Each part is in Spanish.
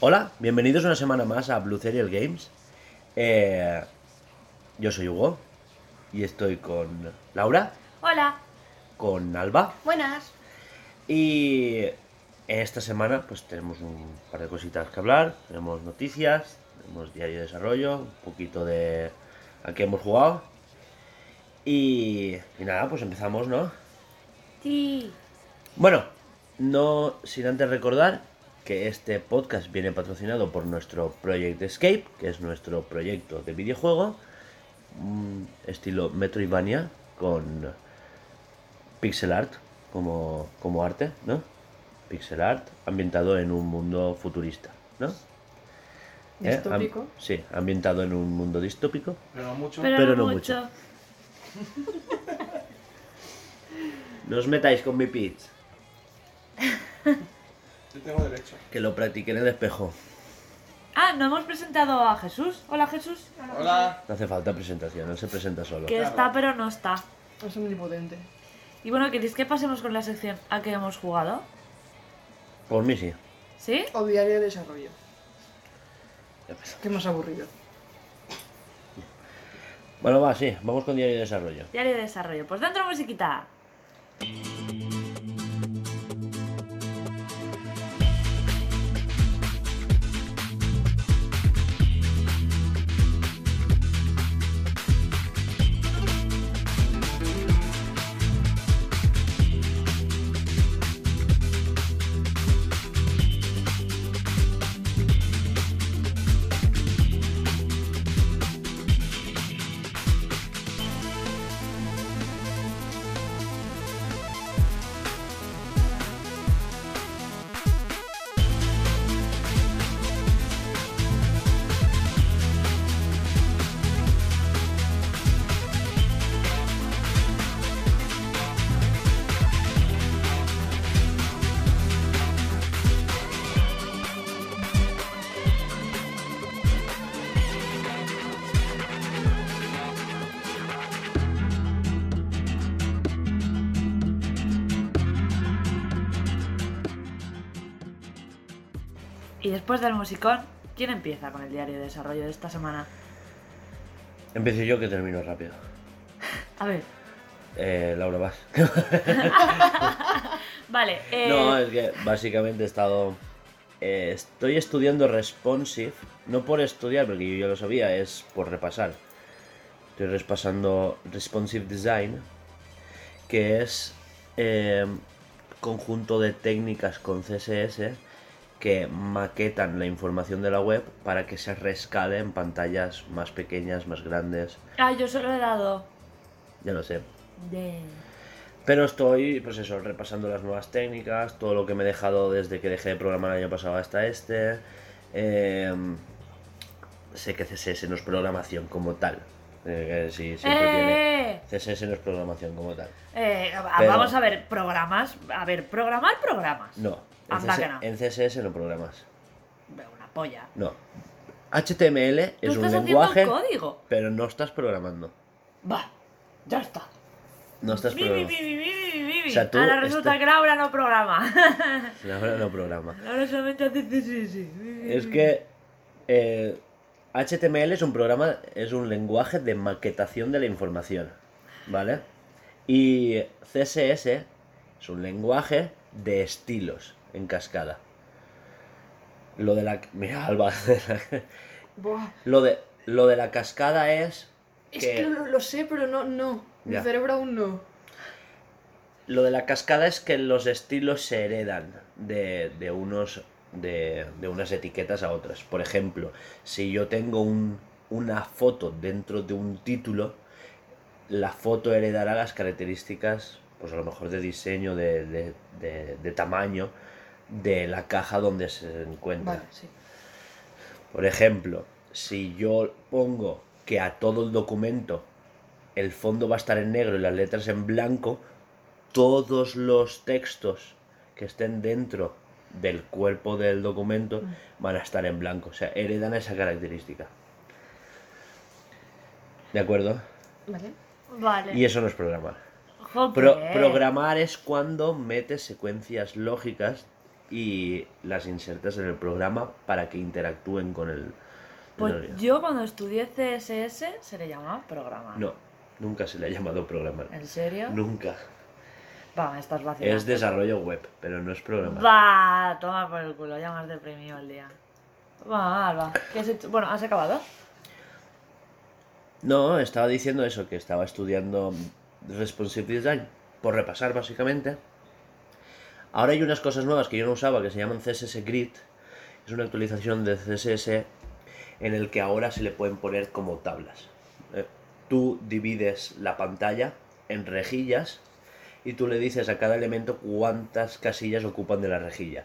Hola, bienvenidos una semana más a Blue Serial Games. Eh, yo soy Hugo y estoy con Laura, Hola. con Alba Buenas. y esta semana pues tenemos un par de cositas que hablar, tenemos noticias, tenemos diario de desarrollo, un poquito de a qué hemos jugado y, y nada, pues empezamos, ¿no? Sí. Bueno, no sin antes recordar que este podcast viene patrocinado por nuestro Project Escape, que es nuestro proyecto de videojuego, mm, estilo Metroidvania, con pixel art como, como arte, ¿no? Pixel art ambientado en un mundo futurista, ¿no? ¿Eh? Am- Distópico. sí, ambientado en un mundo distópico. Pero no mucho. Pero, Pero no no mucho. No os metáis con mi pitch, Yo tengo derecho. que lo practiqué en el espejo. Ah, no hemos presentado a Jesús. Hola Jesús. Hola. No hace falta presentación, él se presenta solo. Que está pero no está. Es omnipotente. Y bueno, ¿queréis que pasemos con la sección a que hemos jugado? Por mí sí. ¿Sí? O diario de desarrollo. Ya empezó. Qué más aburrido. Bueno, va, sí, vamos con diario de desarrollo. Diario de desarrollo. Pues dentro musiquita. Y después del musicón, ¿quién empieza con el diario de desarrollo de esta semana? Empiezo yo que termino rápido. A ver. Eh, Laura, vas. Vale. Eh, No, es que básicamente he estado... eh, estoy estudiando Responsive, no por estudiar, porque yo ya lo sabía, es por repasar. Estoy repasando Responsive Design, que es eh, conjunto de técnicas con CSS que maquetan la información de la web para que se rescale en pantallas más pequeñas, más grandes. Ah, yo solo he dado. Ya lo sé. De... Pero estoy, pues eso, repasando las nuevas técnicas, todo lo que me he dejado desde que dejé de programar el año pasado hasta este. Eh, sé que CSS no es programación como tal. Eh, sí, siempre tiene. ¡Eh! CSS no es programación como tal. Eh, Pero- Vamos a ver, programas. A ver, programar programas. No. En, Anda CS que no. en CSS no programas. Una polla. No. HTML es un estás haciendo lenguaje, código. pero no estás programando. Va, ya está. No estás programando. O sea, tú Ahora resulta este- que Laura no programa. Ahora no programa. Laura solamente hace CSS. Es que eh, HTML es un programa, es un lenguaje de maquetación de la información, ¿vale? Y CSS es un lenguaje de estilos en cascada. Lo de la... Mira, Alba. Buah. lo, de, lo de la cascada es Es que... que lo, lo sé, pero no, no. Mi cerebro aún no. Lo de la cascada es que los estilos se heredan de, de unos de, de unas etiquetas a otras. Por ejemplo, si yo tengo un- una foto dentro de un título, la foto heredará las características, pues a lo mejor de diseño, de, de- de- de tamaño, de la caja donde se encuentra. Vale, sí. Por ejemplo, si yo pongo que a todo el documento el fondo va a estar en negro y las letras en blanco, todos los textos que estén dentro del cuerpo del documento van a estar en blanco. O sea, heredan esa característica. ¿De acuerdo? Vale. Vale. Y eso no es programar. Pro- programar es cuando metes secuencias lógicas y las insertas en el programa para que interactúen con el... Pues el- yo cuando estudié CSS se le llamaba programar. No, nunca se le ha llamado programar. ¿En serio? Nunca. Va, estás vacilando. Es desarrollo web, pero no es programar. Va, toma por el culo, ya me has deprimido el día. Va, Alba, ¿qué has hecho? Bueno, ¿has acabado? No, estaba diciendo eso, que estaba estudiando Responsive Design, por repasar básicamente. Ahora hay unas cosas nuevas que yo no usaba que se llaman CSS Grid. Es una actualización de CSS en el que ahora se le pueden poner como tablas. Eh, Tú divides la pantalla en rejillas y tú le dices a cada elemento cuántas casillas ocupan de la rejilla.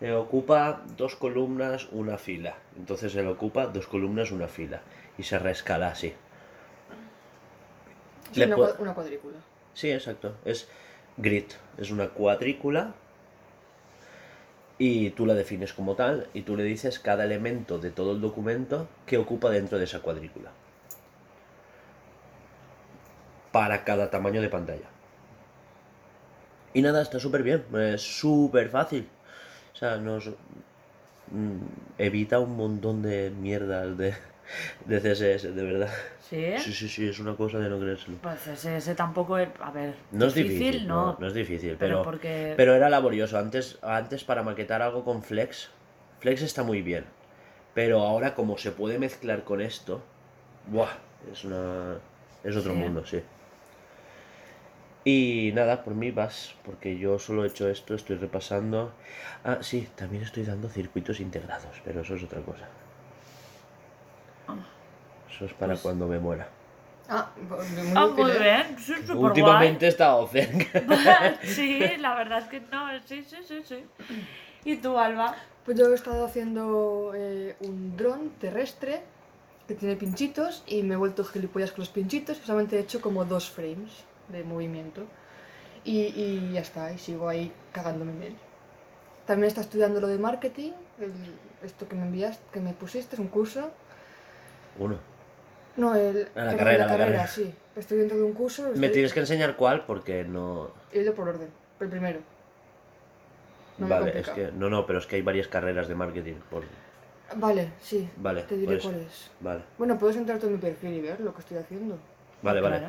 Eh, ocupa dos columnas, una fila. Entonces él ocupa dos columnas, una fila. Y se rescala así. Una, cua- una cuadrícula. Sí, exacto. Es grid. Es una cuadrícula. Y tú la defines como tal. Y tú le dices cada elemento de todo el documento que ocupa dentro de esa cuadrícula. Para cada tamaño de pantalla. Y nada, está súper bien. Es súper fácil. O sea, nos mm, evita un montón de mierdas de, de CSS, de verdad. ¿Sí? Sí, sí, sí, es una cosa de no creérselo. Pues CSS tampoco es... A ver, No es difícil, no, no. no es difícil, pero pero, porque- pero era laborioso. Antes, antes para maquetar algo con Flex, Flex está muy bien, pero ahora como se puede mezclar con esto, ¡buah! Es una es otro Sí. mundo, sí. Y nada, por mí vas, porque yo solo he hecho esto, estoy repasando. Ah, sí, también estoy dando circuitos integrados, pero eso es otra cosa. Eso es para Pues- cuando me muera. Ah, pues muy Ah, muy bien, sí, Últimamente he estado cerca. sí, la verdad es que no, sí, sí, sí, sí. ¿Y tú, Alba? Pues yo he estado haciendo eh, un dron terrestre que tiene pinchitos y me he vuelto gilipollas con los pinchitos y solamente he hecho como dos frames de movimiento. Y, y ya está, y sigo ahí cagándome en él. También está estudiando lo de marketing, el- esto que me enviaste, que me pusiste, es un curso. Uno. No, el, Ah, la carrera, la carrera. sí. Estoy dentro de un curso. Me tienes que enseñar cuál porque no... He ido por orden, el primero. No me vale, es que... No, no, pero es que hay varias carreras de marketing. Por... Vale, sí. Vale, Te diré pues- cuál es. Vale, Bueno, puedes entrar en mi perfil y ver lo que estoy haciendo. vale, vale.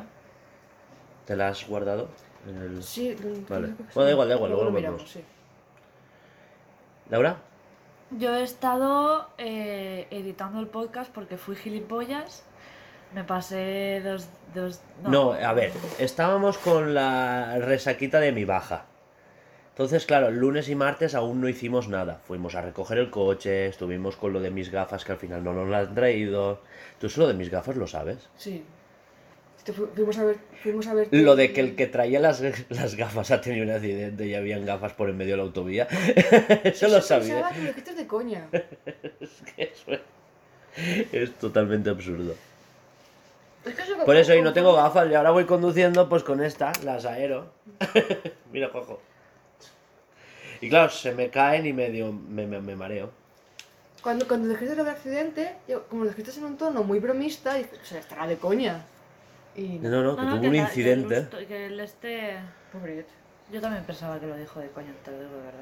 ¿Te la has guardado? En el... Sí, Vale. Bueno, da igual, da igual, luego lo lo miramos, vemos. sí. ¿Laura? Yo he estado eh, editando el podcast porque fui gilipollas. Me pasé dos... dos No, a ver, estábamos con la resaquita de mi baja. Entonces, claro, lunes y martes aún no hicimos nada. Fuimos a recoger el coche, estuvimos con lo de mis gafas que al final no nos las han traído. ¿Tú eso lo de mis gafas lo sabes? Sí. Fu- fuimos a ver, fuimos a ver. Lo de que el que traía las, las gafas ha tenido un accidente y habían gafas por en medio de la autovía. Eso lo sabía. Pensaba que dijiste de coña. Eso es, es totalmente absurdo. Es que eso Por eso hoy no tengo gafas y ahora voy conduciendo pues con esta, las aero. Mira, cojo. Y claro, se me caen y medio me, me, me mareo. Cuando, cuando lo del accidente, yo, como lo dijiste en un tono muy bromista, dije, o sea, estará de coña. Y no, No, no, que No, no, tuvo que un la- que incidente. Que el este... pobret. Yo también pensaba que lo dijo de coña, te lo digo de verdad.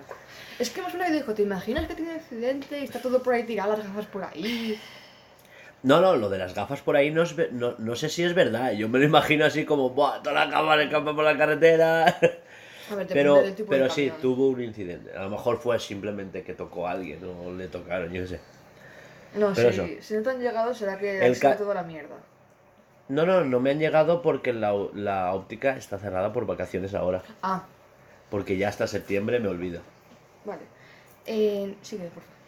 Es que más una vez dijo, ¿te imaginas que tiene un accidente y está todo por ahí tirado, las gafas por ahí? No, no, lo de las gafas por ahí no, es no, no sé si es verdad. Yo me lo imagino así como, ¡buah! Toda la cámara escapa por la carretera. A ver, Pero, del tipo pero de sí, tuvo un incidente. A lo mejor fue simplemente que tocó a alguien o le tocaron, yo qué sé. No, pero si, eso. si no te han llegado será que El ha sido ca- toda la mierda. No, no, no me han llegado porque la, la óptica está cerrada por vacaciones ahora. Ah, Porque ya hasta septiembre me olvido. vale. Eh, sigue, por favor.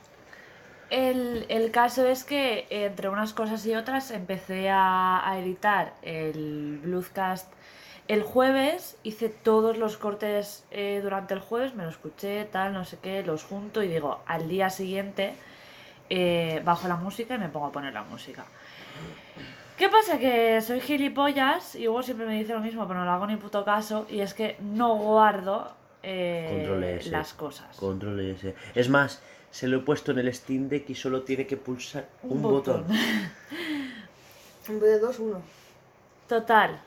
El, el caso es que entre unas cosas y otras empecé a, a editar el Bluescast el jueves, hice todos los cortes eh, durante el jueves, me lo escuché, tal, no sé qué, los junto y digo, al día siguiente eh, bajo la música y me pongo a poner la música. ¿Qué pasa? Que soy gilipollas y Hugo siempre me dice lo mismo, pero no le hago ni puto caso. Y es que no guardo eh, S. las cosas. Control S. Es más, se lo he puesto en el Steam Deck y solo tiene que pulsar un, botón. En vez de dos, uno. Total.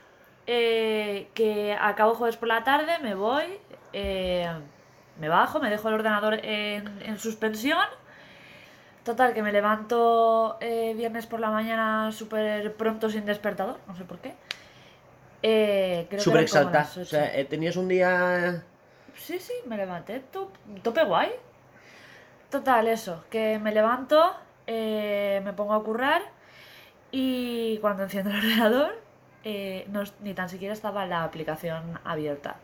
eh, que acabo jueves por la tarde, me voy, eh, me bajo, me dejo el ordenador en, en suspensión. Total, que me levanto eh, viernes por la mañana súper pronto sin despertador, no sé por qué. Eh, creo que Súper las O sea, eh, tenías un día. Sí, sí, me levanté, to- tope guay. Total, eso, que me levanto, eh, me pongo a currar y cuando enciendo el ordenador, eh, no ni tan siquiera estaba la aplicación abierta.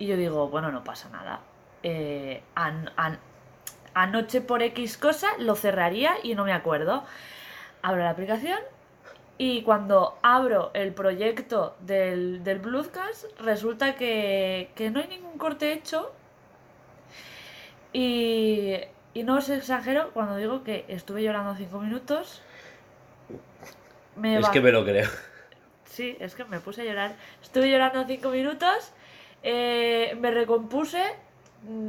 Y yo digo, bueno, no pasa nada. Eh, an- an- anoche por X cosa lo cerraría y no me acuerdo. Abro la aplicación y cuando abro el proyecto del, del Bluescast, resulta que, que no hay ningún corte hecho. Y, y no os exagero cuando digo que estuve llorando cinco minutos. Me Es que me lo creo. Sí, es que me puse a llorar. Estuve llorando cinco minutos, eh, me recompuse,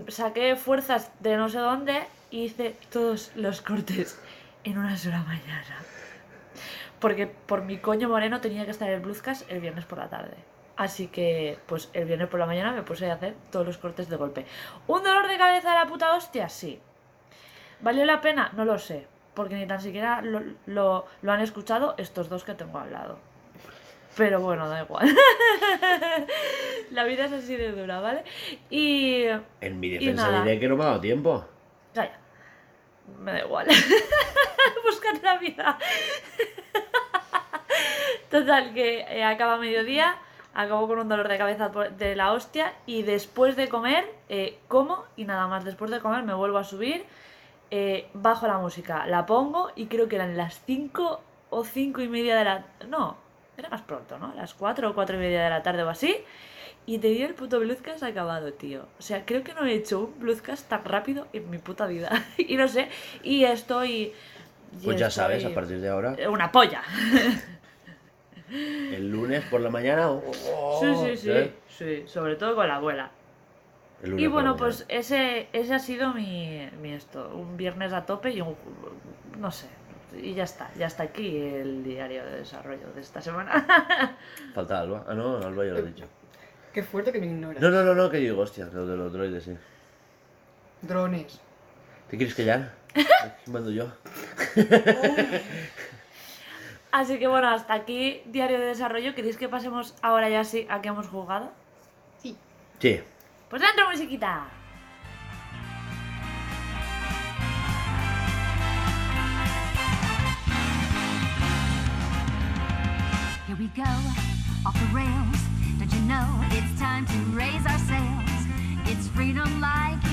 saqué fuerzas de no sé dónde y hice todos los cortes en una sola mañana. Porque por mi coño moreno tenía que estar el Bluescast el viernes por la tarde. Así que, pues el viernes por la mañana me puse a hacer todos los cortes de golpe. ¿Un dolor de cabeza de la puta hostia? Sí. ¿Valió la pena? No lo sé. Porque ni tan siquiera lo, lo- lo han escuchado estos dos que tengo al lado. Pero bueno, da igual. la vida es así de dura, ¿vale? Y. En mi defensa diré que no me ha dado tiempo. Calla. Me da igual. Búscate la vida. Total, que eh, acaba mediodía, acabo con un dolor de cabeza por- de la hostia y después de comer, eh, como y nada más. Después de comer me vuelvo a subir, eh, bajo la música, la pongo y creo que eran las 5 o 5 y media de la... No, era más pronto, ¿no? Las 4 o 4 y media de la tarde o así. Y te dio el puto bluescast acabado, tío. O sea, creo que no he hecho un bluescast tan rápido en mi puta vida. y no sé, y estoy... y Pues ya estoy- sabes, a partir de ahora, Una polla. el lunes por la mañana. oh, Sí, sí, sí. ¿eh? Sí, sobre todo con la abuela. Y bueno, pues ese, ese ha sido mi, mi esto. Un viernes a tope y un... No sé. Y ya está. Ya está aquí el diario de desarrollo de esta semana. Falta Alba. Ah, no, Alba ya lo he dicho. Qué fuerte que me ignoras. No, no, no, no, que digo, hostia, lo de los droides, sí. Drones. ¿Te quieres callar? Aquí mando yo. Así que bueno, hasta aquí diario de desarrollo. ¿Queréis que pasemos ahora ya sí a que hemos jugado? Sí. Sí. Pues dentro musiquita. We go, off the rails. Don't you know it's time to raise our sails? It's freedom like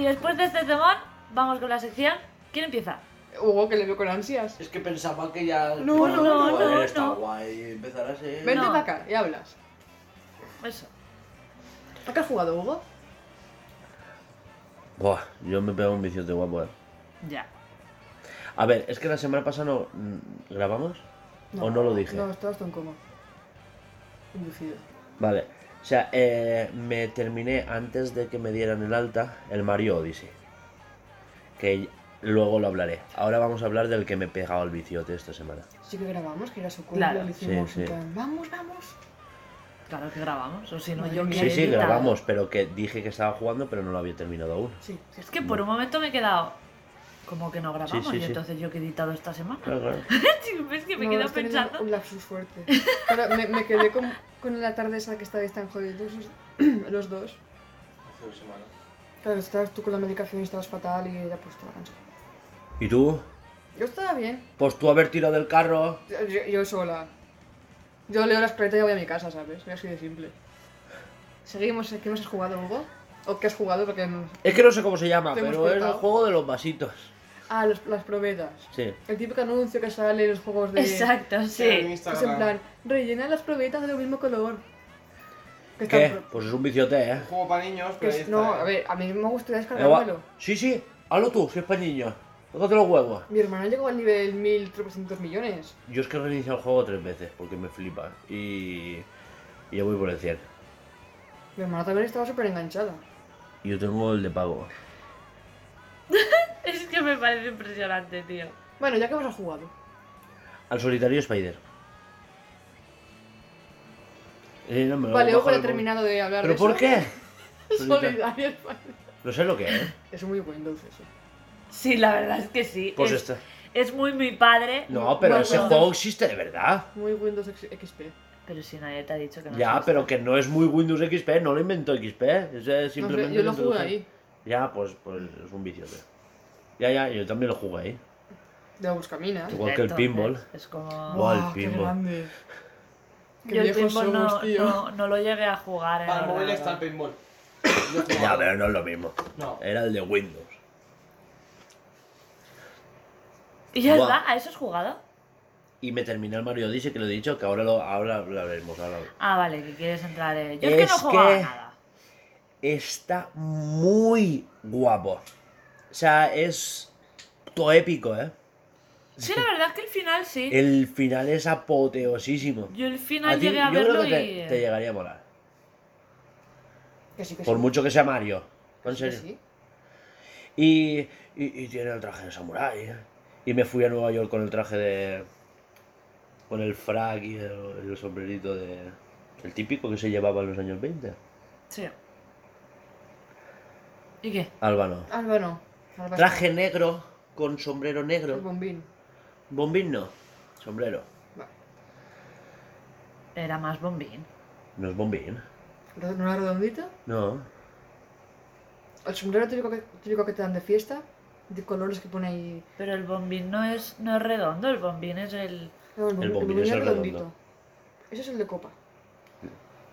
Y después de este temón, vamos con la sección. ¿Quién empieza? Hugo, que le veo con ansias. Es que pensaba que ya. No, no, no, Joder, no, está no. guay empezar así. Vente No. para acá y hablas. Eso. ¿A qué has jugado, Hugo? Buah, yo me pego un viciote guapo, eh. Ya. A ver, es que la semana pasada no. mm, ¿Grabamos? ¿O no lo dije? No, estabas tú en coma. Inducido. Vale. O sea, eh, me terminé antes de que me dieran el alta el Mario Odyssey. Que luego lo hablaré. Ahora vamos a hablar del que me he pegado el viciote esta semana. Sí que grabamos, que era su cumple, Claro. lo hicimos Sí, sí. plan, vamos, vamos. Claro que grabamos. O si no, yo Sí, sí, editado. grabamos, pero que dije que estaba jugando, pero no lo había terminado aún. Sí, sí. Es que por un momento me he quedado como que no grabamos Sí, sí, y sí. entonces yo que he editado esta semana. Claro, es que me No, quedo pensando. Un lapsus fuerte. Pero me, me quedé con, con la tarde esa que estabais tan jodidos los dos. Hace dos semanas. Claro, estabas tú con la medicación y estabas fatal y ya pues estaba cansado. ¿Y tú? Yo estaba bien. Pues tú haber tirado del carro. Yo, yo- sola. Yo leo la escaleta y voy a mi casa, ¿sabes? Es así de simple. Seguimos, ¿qué nos has jugado, Hugo? ¿O qué has jugado? Porque no... Es que no sé cómo se llama, Te pero es el juego de los vasitos. Ah, los- las probetas. Sí. El típico anuncio que sale en los juegos de... Exacto, En sí. Es en plan, rellena las probetas del mismo color. Que ¿Qué? Pues es un viciote, ¿eh? Un juego para niños, pero ahí es- está. no, ¿eh? a ver, a mí me gustaría descargármelo. Sí, sí, hazlo tú, si es para niños. Tócate los huevos. Mi hermano llegó al nivel 1300 millones. Yo es que he reiniciado el juego tres veces porque me flipa. Y. Y ya voy por el 100. Mi hermano también estaba súper enganchada. Y yo tengo el de pago. Es que me parece impresionante, tío. Bueno, ya que hemos jugado. Al solitario Spider. Eh, no, me lo Vale, ojo, he terminado de hablar ¿Pero de por eso. qué? Solitario. Solidario. No sé lo que es. Es muy Windows eso. Sí, la verdad es que sí. Pues es, esta. es muy mi padre. No, pero ese juego existe de verdad. Muy Windows XP. Pero si nadie te ha dicho que no Ya, pero que no es muy Windows XP, no lo inventó XP. Ese No sé, simplemente yo lo jugué ahí. Ya, pues, pues es un vicio. tío. Ya, ya, yo también lo jugué ahí. De Buscamina. Igual que el Entonces, pinball. Es como. Buah, el qué pinball. grande. Qué Yo el viejos pinball somos, no, tío. no, no lo llegué a jugar en Para el móvil ordenador. está el. Yo he Ya, jugado. pero no es lo mismo. No. Era el de Windows. ¿Y ya Buah. está? ¿A eso has jugado? Y me terminé el Mario Odyssey, que lo he dicho, que ahora lo, ahora lo hablaremos. ahora lo- Ah, vale, que quieres entrar en. Yo es, que no Es jugaba que- nada. Está muy guapo. O sea, es todo épico, ¿eh? Sí, la verdad es que el final sí. El final es apoteosísimo. Yo el A final ti- llegué a yo verlo creo que te, y. te llegaría a molar. Que sí, que Por sí. mucho que sea Mario. En Que serio. sí. Y, y, y tiene el traje de samurái. ¿eh? Y me fui a Nueva York con el traje de. con el frac y el, el sombrerito de. el típico que se llevaba en los años 20. Sí. ¿Y qué? No. Alba Traje negro con sombrero El negro. bombín. Bombín no. Sombrero. Vale. Era más bombín. No es bombín. ¿No era redondito? No. El sombrero típico que, típico que te dan de fiesta. De colores que pone ahí. Pero el bombín no es, no es redondo, el bombín es el. No, El bombín es el redondo. Ese es el de copa.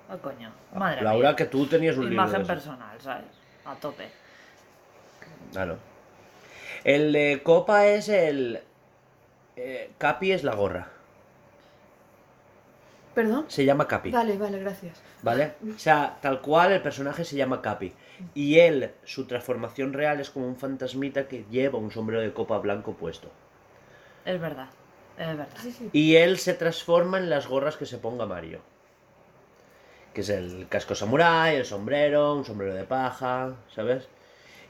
Oh, coño. Madre Laura, mía. que tú tenías un libro. Imagen personal, ¿sabes? A tope. No. El de copa es el. eh, Capi es la gorra. ¿Perdón? Se llama Capi. Vale, vale, gracias. ¿Vale? O sea, tal cual el personaje se llama Capi. Y él, su transformación real es como un fantasmita que lleva un sombrero de copa blanco puesto. Es verdad. Es verdad. Sí, sí. Y él se transforma en las gorras que se ponga Mario. Que es el casco samurái, el sombrero, un sombrero de paja, ¿sabes?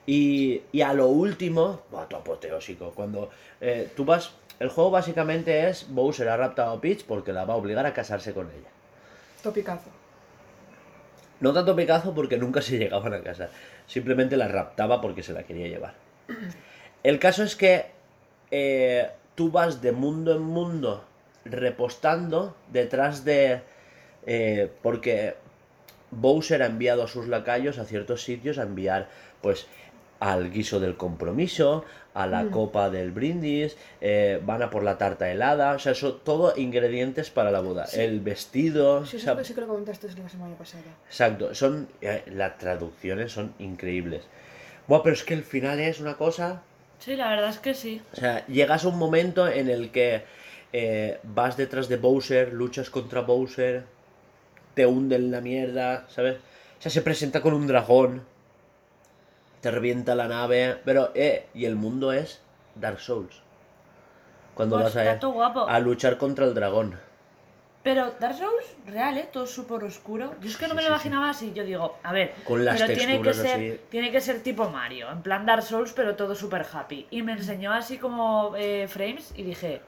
Y, y a lo último, buah, todo apoteósico. Cuando eh, tú vas. El juego básicamente es Bowser ha raptado a Peach porque la va a obligar a casarse con ella. Topicazo. No tanto Picazo porque nunca se llegaban a casar. Simplemente la raptaba porque se la quería llevar. El caso es que eh, tú vas de mundo en mundo repostando detrás de... eh, porque Bowser ha enviado a sus lacayos a ciertos sitios a enviar pues al guiso del compromiso, a la Mm. copa del brindis, eh, van a por la tarta helada, o sea, eso todo ingredientes para la boda. Sí. El vestido, Sí, o eso sea, es que sí que lo comentaste la semana pasada. Exacto, son eh, las traducciones son increíbles. Buah, pero es que el final es una cosa. Sí, la verdad es que sí. O sea, llegas a un momento en el que eh, vas detrás de Bowser, luchas contra Bowser, te hunde en la mierda, ¿sabes? O sea, se presenta con un dragón, te revienta la nave, pero, eh, y el mundo es Dark Souls. Cuando Pues vas a, guapo. a luchar contra el dragón. Pero Dark Souls, real, ¿eh? Todo súper oscuro. Yo es que no me sí, lo imaginaba así. Yo digo, a ver, Con las pero tiene que, ser, así. tiene que ser tipo Mario, en plan Dark Souls, pero todo súper happy. Y me enseñó así como eh, frames y dije,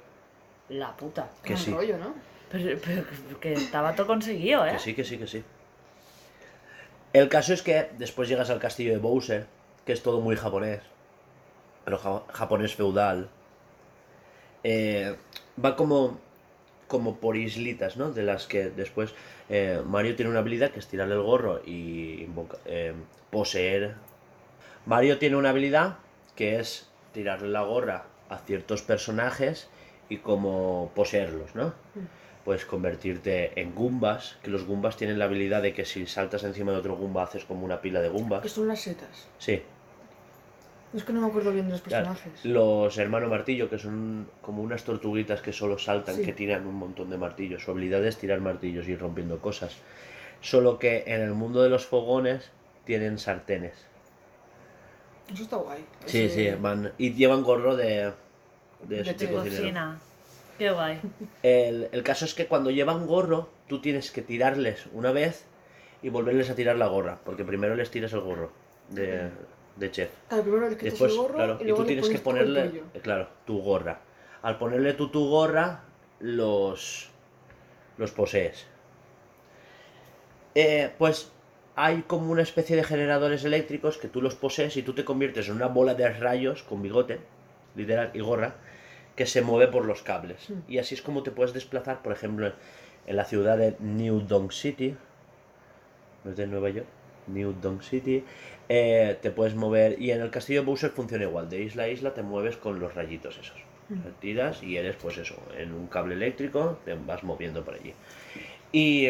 la puta. Que sí. rollo, ¿no? Pero, pero que estaba todo conseguido, ¿eh? Que sí, que sí, que sí. El caso es que después llegas al castillo de Bowser, que es todo muy japonés, pero ja- japonés feudal. Eh, va como, como por islitas, ¿no? De las que después eh, Mario tiene una habilidad que es tirarle el gorro y invoca- eh, poseer. Mario tiene una habilidad que es tirarle la gorra a ciertos personajes y como poseerlos, ¿no? Puedes convertirte en Goombas, que los Goombas tienen la habilidad de que si saltas encima de otro Goomba haces como una pila de Goombas. Que son las setas. Sí, Es que no me acuerdo bien de los claro. personajes. Los hermanos martillo, que son como unas tortuguitas que solo saltan, Sí. que tiran un montón de martillos. Su habilidad es tirar martillos y ir rompiendo cosas. Solo que en el mundo de los fogones tienen sartenes. Eso está guay. Sí, Ese- sí, van y llevan gorro de, de, De de chef. cocinero. Cocina. Qué guay. El, el caso es que cuando llevan gorro, tú tienes que tirarles una vez y volverles a tirar la gorra, porque primero les tiras el gorro de, de chef. Claro, primero le quitas Después, el gorro claro, y y, tú tienes que ponerle, eh, claro, tu gorra. Al ponerle tú tu gorra, los, los posees. Eh, pues hay como una especie de generadores eléctricos que tú los posees y tú te conviertes en una bola de rayos con bigote, literal, y gorra, que se mueve por los cables. Hmm. Y así es como te puedes desplazar, por ejemplo, en la ciudad de New Donk City, no es de Nueva York, New Donk City, eh, te puedes mover, y en el castillo de Bowser funciona igual, de isla a isla te mueves con los rayitos esos. Hmm. Tiras y eres pues eso, en un cable eléctrico te vas moviendo por allí. Y...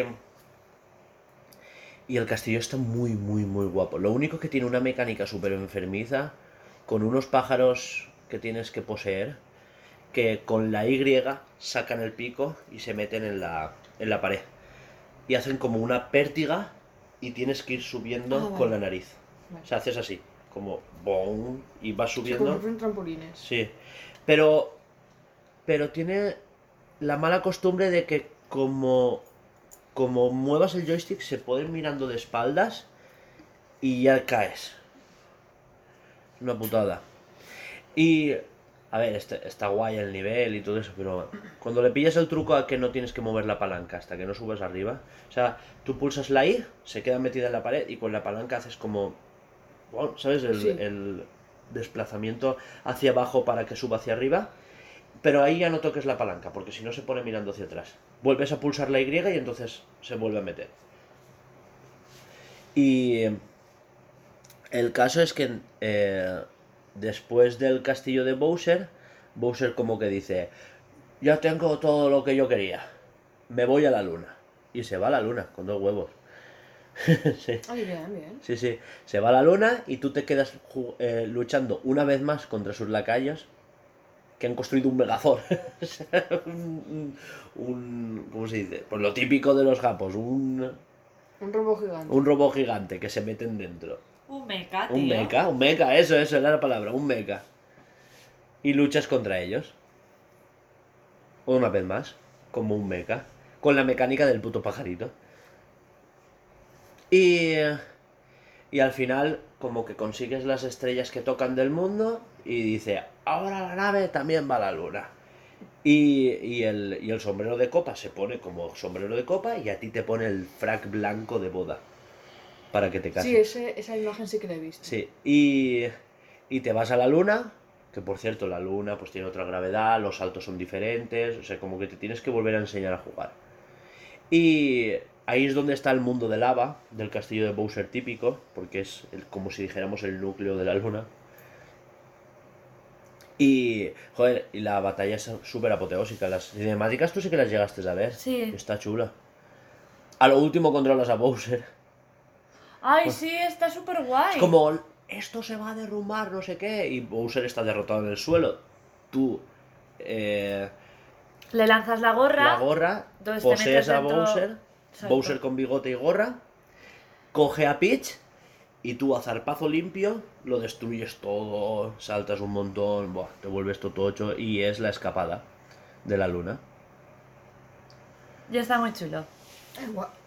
Y el castillo está muy, muy, muy guapo. Lo único que tiene una mecánica súper enfermiza, con unos pájaros que tienes que poseer, que con la Y sacan el pico y se meten en la, en la pared. Y hacen como una pértiga y tienes que ir subiendo Ah, vale. con la nariz. Vale. O sea, haces así, como boom, y vas Sí, como subiendo. fueran trampolines. Sí, pero, pero tiene la mala costumbre de que como, como muevas el joystick se puede ir mirando de espaldas y ya caes. Una putada. Y, a ver, está, está guay el nivel y todo eso, pero cuando le pillas el truco a que no tienes que mover la palanca hasta que no subes arriba, o sea, tú pulsas la I, se queda metida en la pared y con la palanca haces como, bueno, ¿sabes? El, Sí. el desplazamiento hacia abajo para que suba hacia arriba. Pero ahí ya no toques la palanca, porque si no se pone mirando hacia atrás. Vuelves a pulsar la Y y entonces se vuelve a meter. Y el caso es que eh, después del castillo de Bowser, Bowser como que dice, ya tengo todo lo que yo quería, me voy a la luna. Y se va a la luna con dos huevos. sí. Ay, bien, bien. Sí, sí. Se va a la luna y tú te quedas eh, luchando una vez más contra sus lacayos que han construido un megazord. Un, un- ¿Cómo se dice? Pues lo típico de los japos, un, Un robot gigante. un robot gigante que se meten dentro. Un meca, tío. Un mecha, un mecha, eso, eso era la palabra, un mecha. Y luchas contra ellos. Una vez más, como un mecha. Con la mecánica del puto pajarito. Y. Y al final, como que consigues las estrellas que tocan del mundo. Y dice: Ahora la nave también va a la luna. Y, y el, y el sombrero de copa se pone como sombrero de copa. Y a ti te pone el frac blanco de boda. Para que te cases. Sí, ese, esa imagen sí que la he visto. Sí, y, y te vas a la luna, que por cierto la luna pues tiene otra gravedad, los saltos son diferentes, o sea, como que te tienes que volver a enseñar a jugar. Y ahí es donde está el mundo de lava, del castillo de Bowser típico, porque es el- como si dijéramos el núcleo de la luna. Y, joder, y la batalla es súper apoteósica. Las cinemáticas tú sí que las llegaste a ver. Sí. Está chula. A lo último controlas a Bowser. Ay, sí, está súper guay. Es como esto se va a derrumbar, no sé qué, y Bowser está derrotado en el suelo. Tú eh, Le lanzas la gorra. la gorra, posees a dentro- Bowser, Exacto. Bowser con bigote y gorra, coge a Peach y tú a zarpazo limpio lo destruyes todo, saltas un montón, buah, te vuelves totocho y es la escapada de la luna. Ya está muy chulo.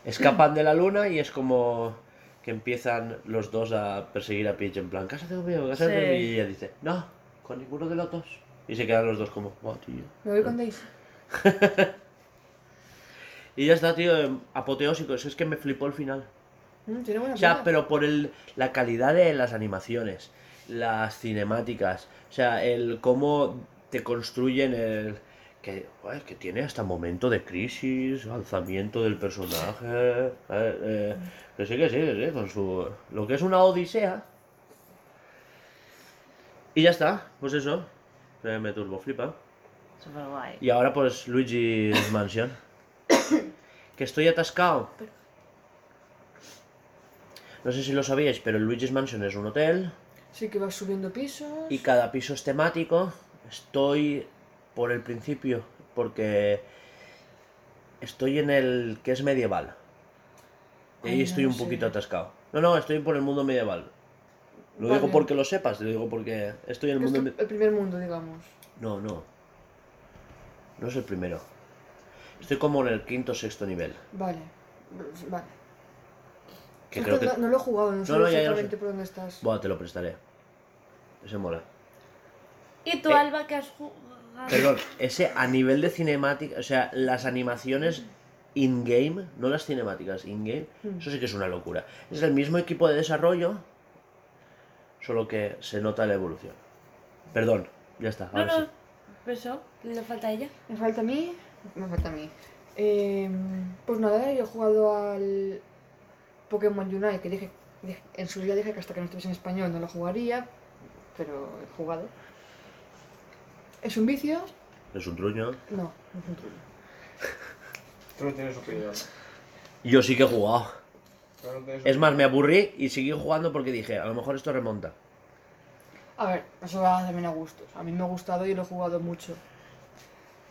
Escapan de la luna y es como que empiezan los dos a perseguir a Peach en plan, cásate conmigo, cásate Sí. conmigo", y ella dice, no, con ninguno de los dos. Y se quedan los dos como, "Buah, tío". Me voy con Daisy. Y ya está, tío, em, apoteósico, es que me flipó el final. Mm, tiene buena O sea, pero por el, la calidad de las animaciones, las cinemáticas, o sea, el cómo te construyen el... Que, joder, que tiene hasta momento de crisis, alzamiento del personaje, eh, eh, que sí, que sí, que sí, con su... Lo que es una odisea. Y ya está, pues eso, eh, me turbo flipa. Super guay. Y ahora pues Luigi's Mansion. que estoy atascado. No sé si lo sabíais, pero el Luigi's Mansion es un hotel Sí que vas subiendo pisos. y cada piso es temático. Estoy por el principio porque estoy en el que es medieval. Y ahí Ay, no estoy lo un sé. poquito atascado. No, no, estoy por el mundo medieval. Lo Vale. digo porque lo sepas, te digo porque estoy en el es mundo... me- el primer mundo, digamos. No, no. No es el primero. Estoy como en el quinto o sexto nivel. Vale. Vale. Que Es creo que que... no, no lo he jugado, no sé no, lo exactamente por dónde estás. Buah, te lo prestaré. Ese mola. ¿Y tú, Eh, Alba, que has jugado? Perdón, ese a nivel de cinemática, o sea, las animaciones in-game, no las cinemáticas, in-game, Mm. eso sí que es una locura. Es el mismo equipo de desarrollo, solo que se nota la evolución. Perdón, ya está. No, no. sí. Eso, le falta a ella. Me falta a mí. Me falta a mí. Eh, pues nada, yo he jugado al Pokémon Unite, que dije, dije- en su día dije que hasta que no estuviese en español no lo jugaría, pero he jugado. ¿Es un vicio? Es un truño. No, no es un truco. Tú no tienes opinión. Yo sí que he jugado. Tú no tienes Es más, me aburrí y seguí jugando porque dije, a lo mejor esto remonta. A ver, eso va también a gustos. A mí me ha gustado y lo he jugado mucho.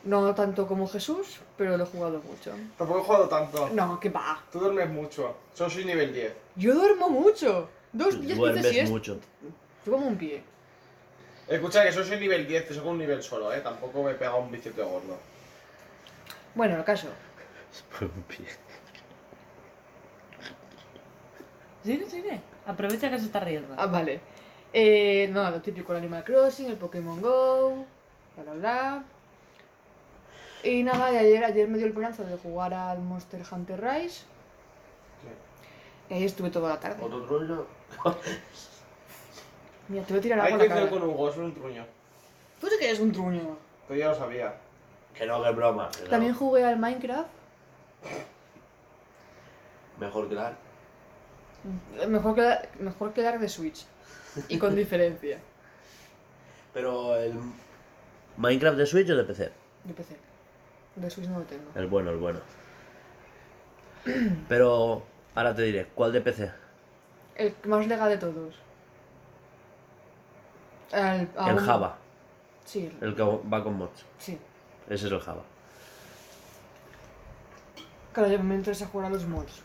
No tanto como Jesús, pero lo he jugado mucho. Tampoco he jugado tanto. No, que va. Tú duermes mucho. Solo soy nivel 10. Yo duermo mucho. Dos días que Duermes mucho. Yo como un pie. Escucha que solo soy nivel 10, que soy con un nivel solo, eh. Tampoco me he pegado un que gordo. Bueno, el caso. Sigue, sigue. Aprovecha que se está riendo. Ah, vale. Eh, no, lo típico, el Animal Crossing, el Pokémon Go, bla bla bla. Y nada, y ayer, ayer me dio el pedazo de jugar al Monster Hunter Rise. Y ahí estuve toda la tarde. Otro. Mira, te voy a tirar Hay agua a que la hacer cara. con Hugo, es un truño. Tú sí que eres un truño. Tú ya lo sabía. Que no, que broma. que no. También jugué al Minecraft. Mejor que dar. Mejor que, mejor que Dark de Switch. Y con diferencia. Pero el Minecraft de Switch o de PC. De PC. De Switch no lo tengo. El bueno, el bueno. Pero ahora te diré, ¿cuál de PC? El más legal de todos. El, Java, Sí, el que va con mods. sí. Ese es el Java. Claro, yo me interesa jugar a los mods.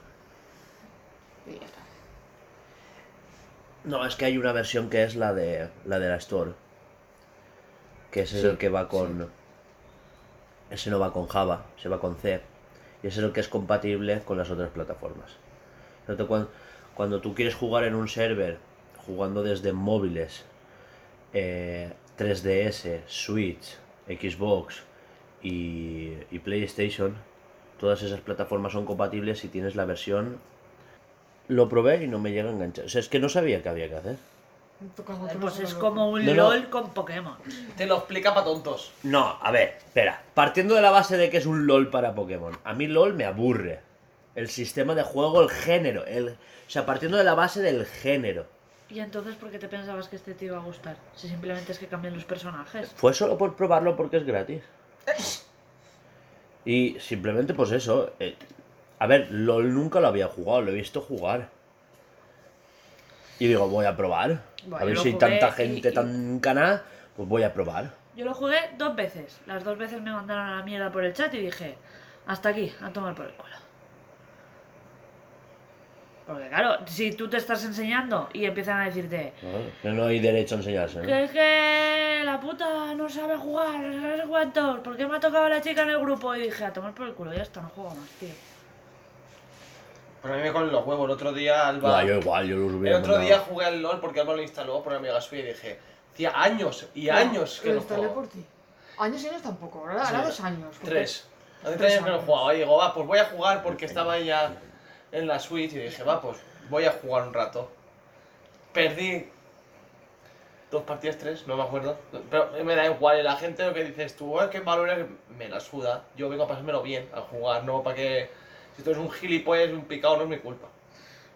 No, es que hay una versión que es la de la de la Store. Que ese es el que va con. Ese no va con Java, se va con C. Y ese es el que es compatible con las otras plataformas. Cuando, cuando tú quieres jugar en un server, jugando desde móviles, eh, 3DS, Switch, Xbox y, y PlayStation, todas esas plataformas son compatibles si tienes la versión. Lo probé y no me llega a enganchar. O sea, es que no sabía qué había que hacer. Pues es como un No, no. LOL con Pokémon. Te lo explica para tontos. No, a ver, espera. Partiendo de la base de que es un LOL para Pokémon. A mí LOL me aburre. El sistema de juego, el género. El... O sea, partiendo de la base del género. ¿Y entonces por qué te pensabas que este te iba a gustar? Si simplemente es que cambian los personajes. Fue solo por probarlo porque es gratis. Y simplemente pues eso. eh, A ver, LOL nunca lo había jugado, lo he visto jugar. Y digo, voy a probar. A ver si hay tanta y- gente y- tan cana, pues voy a probar. Yo lo jugué dos veces. Las dos veces me mandaron a la mierda por el chat y dije, hasta aquí, a tomar por el culo. Porque claro, si tú te estás enseñando y empiezan a decirte ¿no? Que no hay derecho a enseñarse. ¿no? que es que la puta no sabe jugar, no sabe cuántos, ¿por qué me ha tocado la chica en el grupo? Y dije, a tomar por el culo, ya está, no juego más, tío. Pues a mí me con los huevos. El otro día No, Alba. yo igual, yo los el otro mandado. día jugué al LOL porque Alba lo instaló por una amiga suya y dije, tía, años y años que Lo no instalé juego. por ti. Años y años tampoco, ¿verdad? Ahora Sí. dos años. porque- Tres. Hace Tres tres años que no años. jugaba. Y digo, va, pues voy a jugar porque estaba ya en la Switch y dije, va, pues voy a jugar un rato. Perdí dos partidas, tres, no me acuerdo. Pero me da igual, y la gente lo que dices tú, "Ay, qué valores, me la suda. Yo vengo a pasármelo bien, a jugar, no para que. Si tú eres un gilipollas, un picado, no es mi culpa.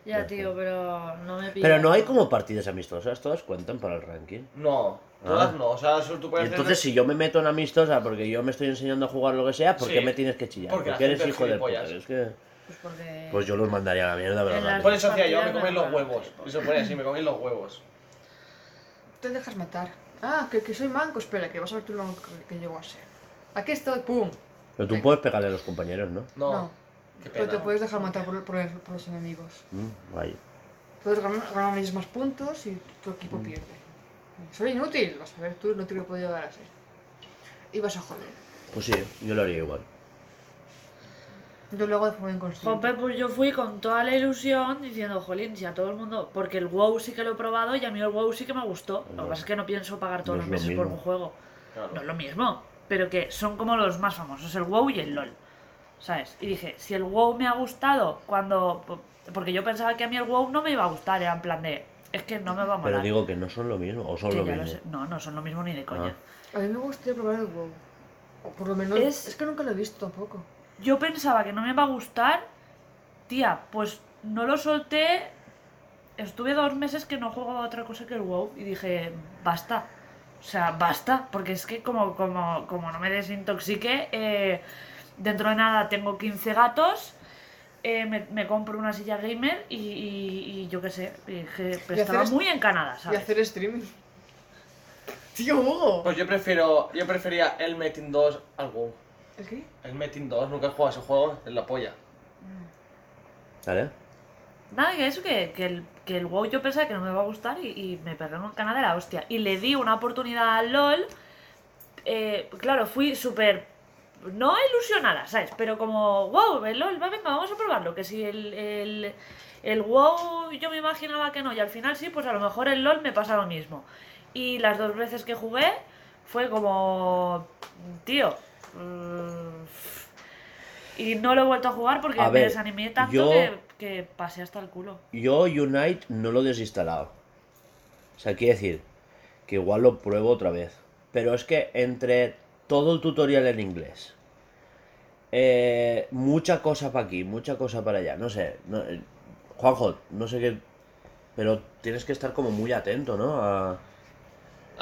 Ya, tío, pero no me pillas. Pero no hay como partidas amistosas, todas cuentan para el ranking. No, todas Ah. no. O sea, solo tú Y puedes entonces, hacer- si yo me meto en amistosa porque yo me estoy enseñando a jugar lo que sea, ¿por Sí. qué me tienes que chillar? Porque Porque, eres hijo de puta. Es que... Pues porque... Pues yo los mandaría a la mierda, pero Por eso decía yo, me comen los huevos. pues. Se pone así, me comen los huevos. Te dejas matar. Ah, que, que soy manco, espera, que vas a ver tú lo que, llego a ser. Aquí estoy, pum. Pero tú puedes pegarle a los compañeros, ¿no? No, Pero te puedes dejar matar por, por, el- por los enemigos. Mm, vaya. Puedes ganar, más puntos y tu equipo Mm. pierde. Soy inútil, vas a ver tú, no te lo puedo llegar a ser. Y vas a joder. Pues sí, yo lo haría igual. Yo lo hago de forma inconsciente. Jope, pues yo fui con toda la ilusión diciendo, jolín, si a todo el mundo. Porque el WoW sí que lo he probado y a mí el WoW sí que me gustó. Lo que pasa es que no pienso pagar todos No los es lo meses por un juego. Claro. No es lo mismo. Pero que son como los más famosos, el WoW y el LOL. ¿Sabes? Y dije, si el WoW me ha gustado cuando. Porque yo pensaba que a mí el WoW no me iba a gustar, era en plan de. Es que no me va a molar. Pero digo que no son lo mismo, o son Que lo mismo. No, no son lo mismo ni de coña. Ah. A mí me gustaría probar el WoW. O por lo menos. Es- Es, que nunca lo he visto tampoco. Yo pensaba que no me iba a gustar. Tía, pues no lo solté. Estuve dos meses que no jugaba a otra cosa que el WoW y dije, basta. O sea, basta. Porque es que como, como, como no me desintoxique, eh, dentro de nada tengo 15 gatos. eh, me, me compro una silla gamer y, y- y yo qué sé, y que hacer estaba est- muy encanada, Y ¿sabes? hacer streaming. Tío Hugo. Pues yo prefiero, yo prefería el Metin 2 al WoW. ¿El qué? El Metin 2, nunca he jugado a ese juego, es la polla. ¿Vale? Nada, que eso, que, que el, que el WoW yo pensaba que no me iba a gustar y, y me pegué en un canal de la hostia. Y le di una oportunidad al LOL. eh, claro, fui súper. No ilusionada, ¿sabes? Pero como, wow, el LOL, va, venga, vamos a probarlo. Que si el, el, el WoW yo me imaginaba que no, y al final sí, pues a lo mejor el LOL me pasa lo mismo. Y las dos veces que jugué fue como. Tío. Mm, y no lo he vuelto a jugar porque A me ver, desanimé tanto yo- que, que pasé hasta el culo. Yo Unite no lo he desinstalado. O sea, quiere decir que igual lo pruebo otra vez. Pero es que entre todo el tutorial en inglés, eh, mucha cosa para aquí, mucha cosa para allá, no sé. no- eh, Juanjo, no sé qué... Pero tienes que estar como muy atento, ¿no? A...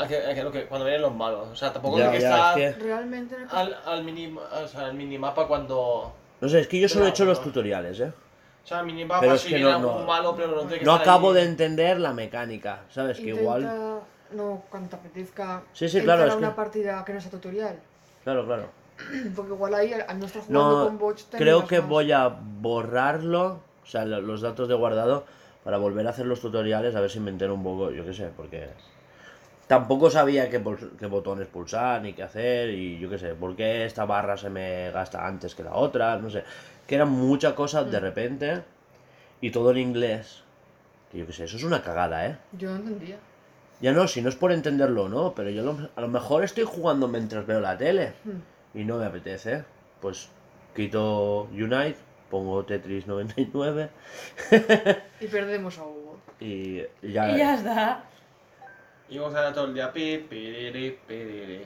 A que, a que lo que- cuando vienen los malos. O sea, tampoco Ya, hay que ya, estar es que- Realmente. no- al, al, mini, o sea, al minimapa cuando. No sé, es que yo solo he hecho los tutoriales, ¿eh? O sea, el minimapa Pero es si que viene no- algún no- malo, pero no tiene que No acabo ahí. de entender la mecánica, ¿sabes? Que igual... No, cuando te apetezca. Sí, sí, claro, es una que- partida que no sea tutorial. Claro, claro. Porque igual ahí, al no estar jugando No, con bots, creo que más. voy a borrarlo, o sea, lo- los datos de guardado, para volver a hacer los tutoriales, a ver si me entero un poco, yo qué sé, porque tampoco sabía qué, qué botones pulsar ni qué hacer, y yo qué sé, por qué esta barra se me gasta antes que la otra, no sé, que eran muchas cosas de repente, y todo en inglés, que yo qué sé, eso es una cagada, ¿eh? Yo no entendía. Ya no, si no es por entenderlo, no, pero yo lo- a lo mejor estoy jugando mientras veo la tele Hmm. y no me apetece, pues quito Unite, pongo Tetris 99 Y perdemos a Hugo. y ya... Y ya está. Y vamos a dar todo el día. Pi, piriri, piriri.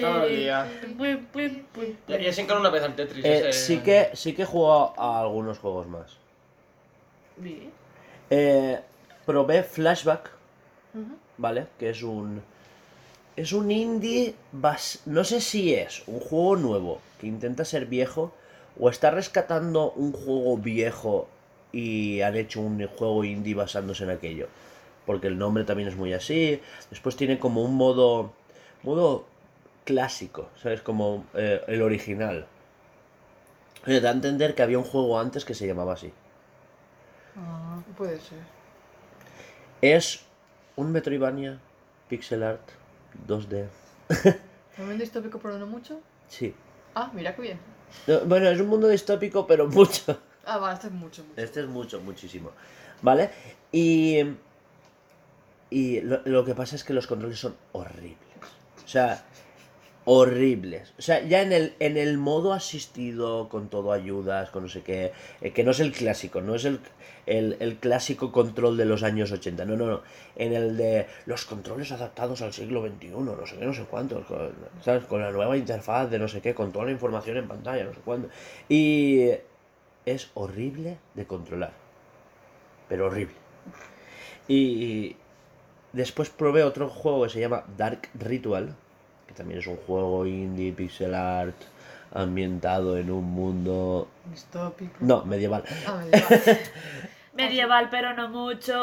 Todo Todo el día. Y, así con una vez al Tetris. Eh, ese- sí, que, sí que he jugado a algunos juegos más. Bien. Eh, probé Flashback. ¿vale? Que es un... Es un indie... bas- No sé si es un juego nuevo que intenta ser viejo o está rescatando un juego viejo y han hecho un juego indie basándose en aquello. Porque el nombre también es muy así. Después tiene como un modo. modo clásico, ¿sabes? Como eh, el original. Oye, da a entender que había un juego antes que se llamaba así. Ah, puede ser. Es un Metroidvania, pixel art, 2D. ¿También distópico pero no mucho? Sí. Ah, mira qué bien. No, bueno, es un mundo distópico, pero mucho. Ah, va, esto es mucho, mucho. Este es mucho, muchísimo. ¿Vale? Y. Y lo, lo que pasa es que los controles son horribles. O sea, horribles. O sea, ya en el, en el modo asistido, con todo ayudas, con no sé qué, eh, que no es el clásico, no es el, el, el clásico control de los años 80, no, no, no. En el de los controles adaptados al siglo XXI, no sé qué, no sé cuántos, con, ¿sabes? Con la nueva interfaz de no sé qué, con toda la información en pantalla, no sé cuándo. Y es horrible de controlar. Pero horrible. Y después probé otro juego que se llama Dark Ritual, que también es un juego indie, pixel art, ambientado en un mundo... Distópico. No, medieval. Ah, me lleva. Medieval, pero no mucho.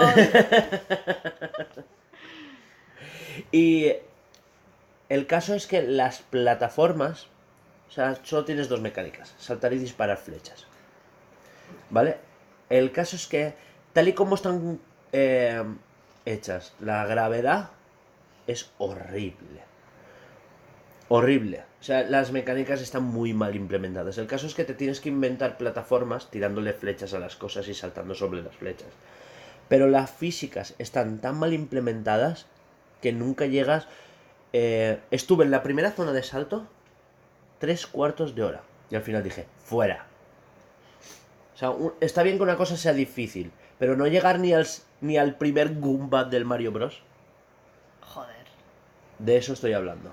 Y el caso es que las plataformas, o sea, solo tienes dos mecánicas, saltar y disparar flechas. ¿Vale? El caso es que, tal y como están eh, hechas, la gravedad es horrible. Horrible. O sea, las mecánicas están muy mal implementadas. El caso es que te tienes que inventar plataformas tirándole flechas a las cosas y saltando sobre las flechas. Pero las físicas están tan mal implementadas que nunca llegas... eh, estuve en la primera zona de salto tres cuartos de hora. Y al final dije, fuera. O sea, está bien que una cosa sea difícil, pero no llegar ni al, ni al primer Goomba del Mario Bros. Joder. De eso estoy hablando.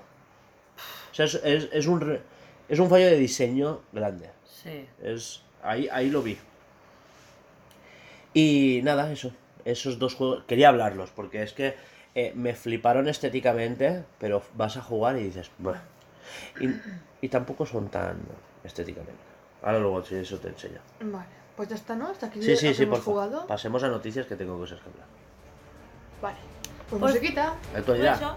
O sea, es, es- es un, re- es un fallo de diseño grande. Sí. Es, ahí, ahí lo vi. Y nada, eso. Esos dos juegos. Quería hablarlos, porque es que eh, me fliparon estéticamente, pero vas a jugar y dices. "Buah". Y, y tampoco son tan estéticamente. Ahora luego sí, eso te enseño. Vale, pues ya está, ¿no? Hasta aquí Sí, sí, sí, hemos por favor. jugado. Pasemos a noticias que tengo cosas que hablar. Vale. Pues, Pues- musiquita. Actualidad.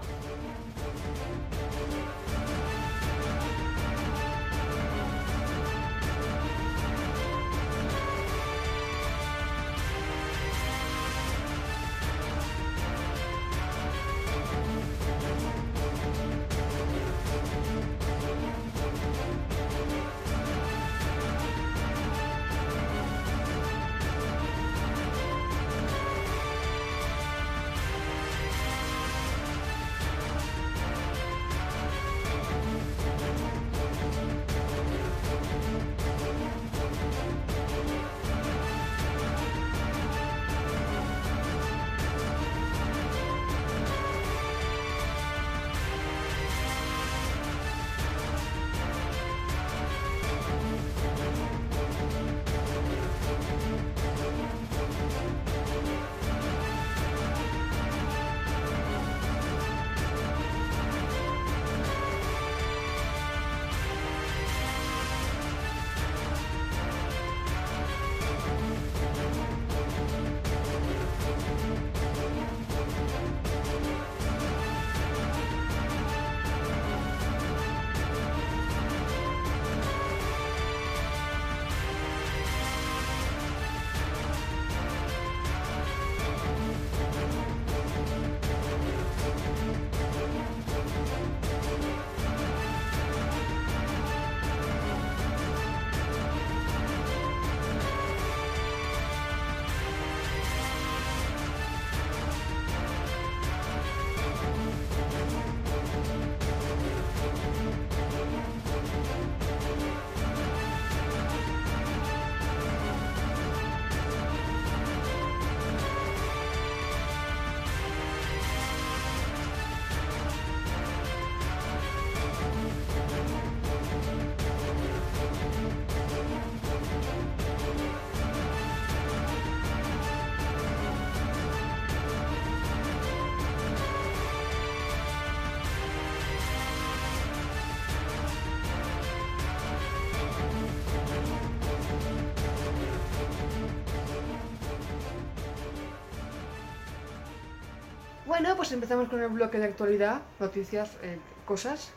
Pues empezamos con el bloque de actualidad, noticias, eh, cosas,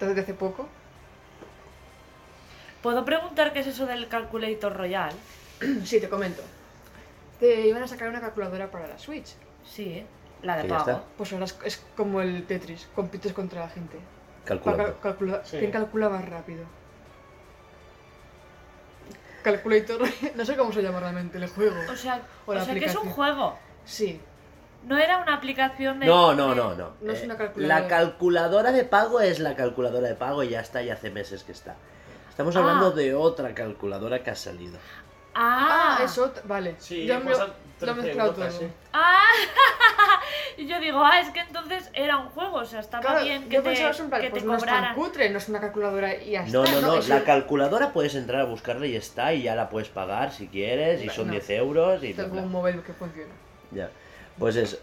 desde hace poco. ¿Puedo preguntar qué es eso del Calculator Royal? Sí, te comento. Te iban a sacar una calculadora para la Switch. Sí, la de pago. Pues ahora es, es como el Tetris, compites contra la gente. Calcula- Sí. ¿Quién calcula más rápido? Calculator, no sé cómo se llama realmente el juego. O sea, O o sea que es un juego. Sí, No era una aplicación de. No, no, no, no. No es Eh, una calculadora. La calculadora de pago es la calculadora de pago y ya está, y hace meses que está. Estamos hablando Ah. de otra calculadora que ha salido. Ah, Ah, eso, vale. Sí, Yo me cuesta lo, lo he 13 mezclado todo. casi. Ah, y yo digo, ah, es que entonces era un juego, o sea, estaba Claro, bien que yo te, pensaba eso en plan, que pues te no es tan cutre, no es una calculadora y ya No, está. no, no. La el- calculadora puedes entrar a buscarla y está, y ya la puedes pagar si quieres, y son No. 10 euros y bla, Tengo bla. un móvil que funciona. Ya. Pues es.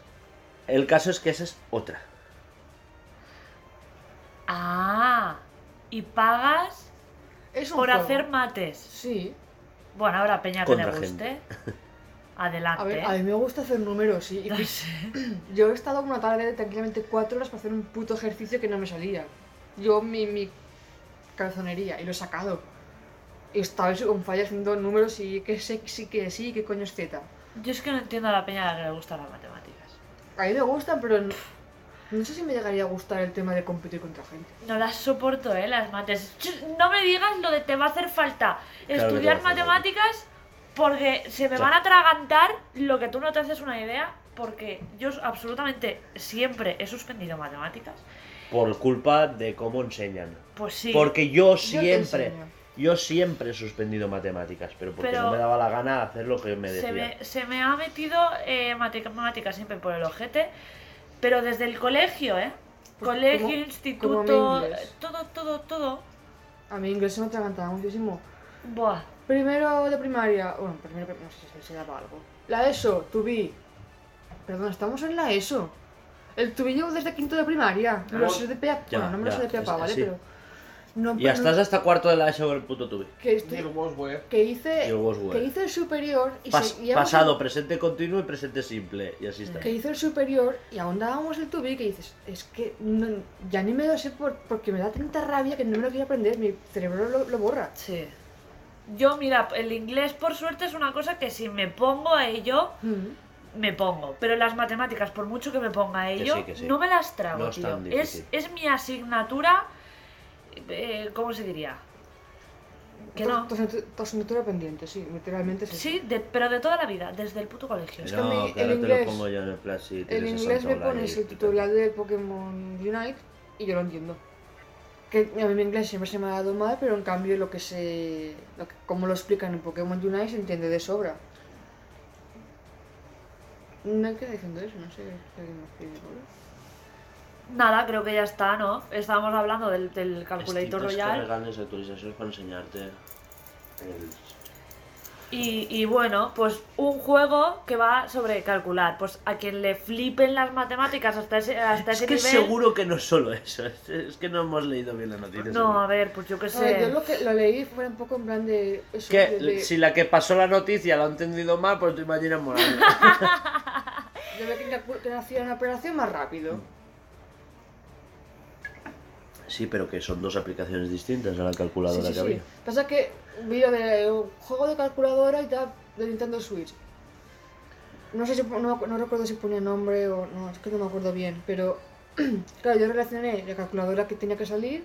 El caso es que esa es otra. Ah, y pagas Es un por juego. hacer mates. Sí. Bueno, ahora Peña que le guste. A Adelante. ver, a mí me gusta hacer números y, y No sé. yo he estado una tarde tranquilamente cuatro horas para hacer un puto ejercicio que no me salía. Yo mi, mi cabezonería y lo he sacado. Y estaba con falla haciendo números y que sé sí que sí, que coño es Z. Yo es que no entiendo a la Peña a la que le gustan las matemáticas. A mí me gustan, pero no, no sé si me llegaría a gustar el tema de competir contra gente. No las soporto, ¿eh? Las mates. Ch, No me digas lo de te va a hacer falta que te va estudiar a hacer falta. matemáticas porque se me Ya. van a atragantar lo que tú no te haces una idea porque yo absolutamente siempre he suspendido matemáticas. Por culpa de cómo enseñan. Pues sí. Porque yo te siempre. enseño. Yo siempre he suspendido matemáticas, pero porque Pero no me daba la gana hacer lo que me se decían. me, se me ha metido eh, matemáticas siempre por el ojete, pero desde el colegio, ¿eh? Pues colegio, como- instituto, como inglés. todo, todo, todo. A mí inglés se me atragantaba muchísimo. Buah. Primero de primaria, bueno, primero no sé si se llama algo. La ESO, to be. Perdón, estamos en la ESO. El to be llevo desde quinto de primaria. Me lo No. sé de pe a Ya, Bueno, no me lo sé de pe a pa, es ¿vale? así. Pero. No, Y estás no- hasta cuarto de la ESO con el puto tubi. que, estoy- que hice. Que hice el superior y Pas- seguíamos- pasado, presente continuo y presente simple. Y así está. Que hice el superior y aún dábamos el to be que dices, es que no- ya ni me lo sé por- porque me da tanta rabia que no me lo quiero aprender, mi cerebro lo, lo borra. Sí. Yo, mira, el inglés por suerte es una cosa que si me pongo a ello, Mm. me pongo. Pero las matemáticas, por mucho que me ponga a Que ello, sí, que sí. no me las trago, No es tío. Es, es mi asignatura. Eh, ¿Cómo se diría? Que no. Tu, asignatura- tu asignatura pendiente, sí, literalmente es eso. Sí, de- pero de toda la vida, desde el puto colegio. Es que a no, mí que el ahora te inglés- lo pongo yo en el si En inglés me pones el tutorial de Pokémon Unite y yo lo entiendo. Que a mí mi inglés siempre se me ha dado mal, pero en cambio lo que se. Lo que, como lo explican en Pokémon Unite se entiende de sobra. No queda diciendo eso, no sé alguien decir, Nada, creo que ya está, ¿no? Estábamos hablando del, del Calculator Royal. cargan actualizaciones para enseñarte el- Y, y bueno, pues un juego que va sobre calcular. Pues a quien le flipen las matemáticas hasta ese, hasta Es ese que nivel. seguro que no es solo eso. Es, es que no hemos leído bien la noticia. No, seguro. a ver, pues yo qué ver, yo sé. lo que lo leí fue un poco en plan de. Eso, Que de, de- si la que pasó la noticia lo ha entendido mal, pues te imaginas morando. de ver que, que hacía una operación más rápido. Sí, pero que son dos aplicaciones distintas a la calculadora Sí, sí, que sí. había. Pasa que vídeo de un juego de calculadora y tal de Nintendo Switch. No sé si no, no recuerdo si ponía nombre o no, es que no me acuerdo bien, pero claro, yo relacioné la calculadora que tenía que salir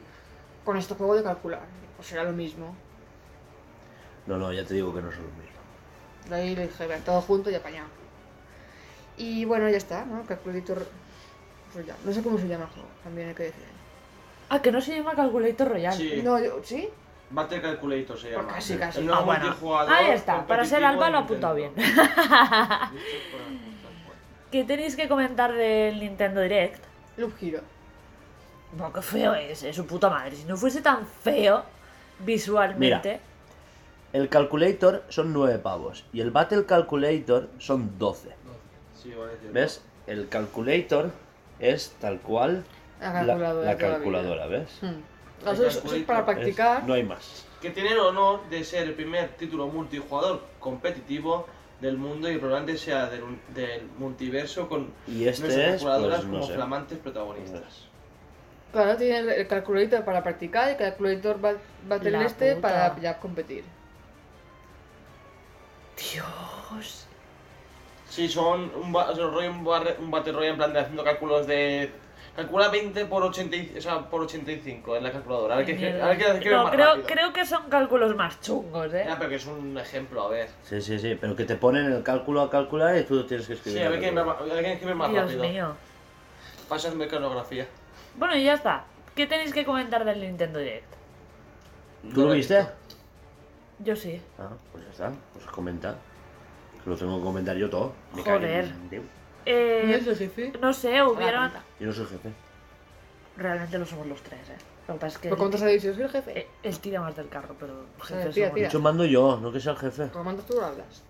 con este juego de calcular. Pues era lo mismo. No, no, ya te digo que no son lo mismo. De ahí le dije, "Ven, todo junto y apañado. Y bueno, ya está, ¿no? Calculator. Pues ya, no sé cómo se llama el juego, también hay que decir. Ah, que no se llama Calculator Royal. Sí. No, yo, ¿sí? Battle Calculator se llama. casi, casi. El nuevo Ah, bueno. Ahí está, para ser Alba lo ha apuntado bien. ¿Qué tenéis que comentar del Nintendo Direct? Loop Hero. No, qué feo es, es su puta madre. Si no fuese tan feo visualmente. El calculator son 9 pavos y el Battle Calculator son 12. Sí, vale, cierto. ¿Ves? El calculator es tal cual La la, calculadora. la la ¿ves? Hmm. Eso es, eso es para practicar. No hay más. Que tiene el honor de ser el primer título multijugador competitivo del mundo y probablemente sea del, multiverso con Y este nuestras es, calculadoras pues, no como sé. flamantes protagonistas. Claro, tiene el, calculator para practicar y el calculator va, va a tener La este puta. para ya competir. Dios. Sí, son un, ba- un, un battle royale en plan de haciendo cálculos de... Calcula 20 por, 80, y- o sea, por 85 en la calculadora. A ver qué, a ver qué, qué no, más creo, rápido. creo que son cálculos más chungos, ¿eh? Ya, pero que es un ejemplo, a ver. Sí, sí, sí, pero que te ponen el cálculo a calcular y tú tienes que escribir. Sí, a ver quién, escribe más Dios rápido. mío. Pasas mecanografía. Bueno, y ya está. ¿Qué tenéis que comentar del Nintendo Direct? ¿Tú lo viste? Yo sí. Ah, pues ya está, pues comenta. Que lo tengo que comentar yo todo. Me Joder. cago Eh, ¿Y eso, jefe? no sé, hubieron... Yo no soy jefe. Realmente lo somos los tres, ¿eh? Lo que pasa es que ¿Pero cuántos habéis sido? ¿Soy el jefe? eh, él tira más del carro, pero jefe tira, somos tira. De hecho, mando yo, no que sea el jefe. ¿Cómo mandas tú hablas?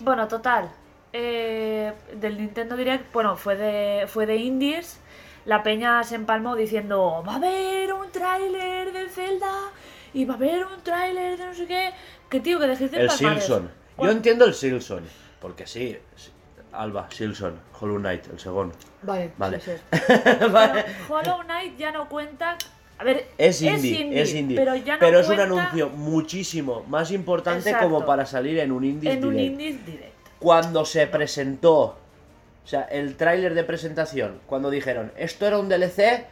Bueno, total. eh, del Nintendo Direct, bueno, fue de, fue de indies. La peña se empalmó diciendo, va a haber un tráiler de Zelda y va a haber un tráiler de no sé qué. Que tío, que dejéis de El empalmar. Silson. Yo entiendo el Silson. Porque sí, sí, Alba, Silson, Hollow Knight, el segundo. Vale, Vale. sí, sí. Vale. Pero Hollow Knight ya no cuenta. A ver, Es indie, es indie, pero ya no es un anuncio muchísimo más importante Exacto. como para salir en un indie en un direct. Indies Direct. Cuando se presentó, o sea, el tráiler de presentación, cuando dijeron, esto era un DLC,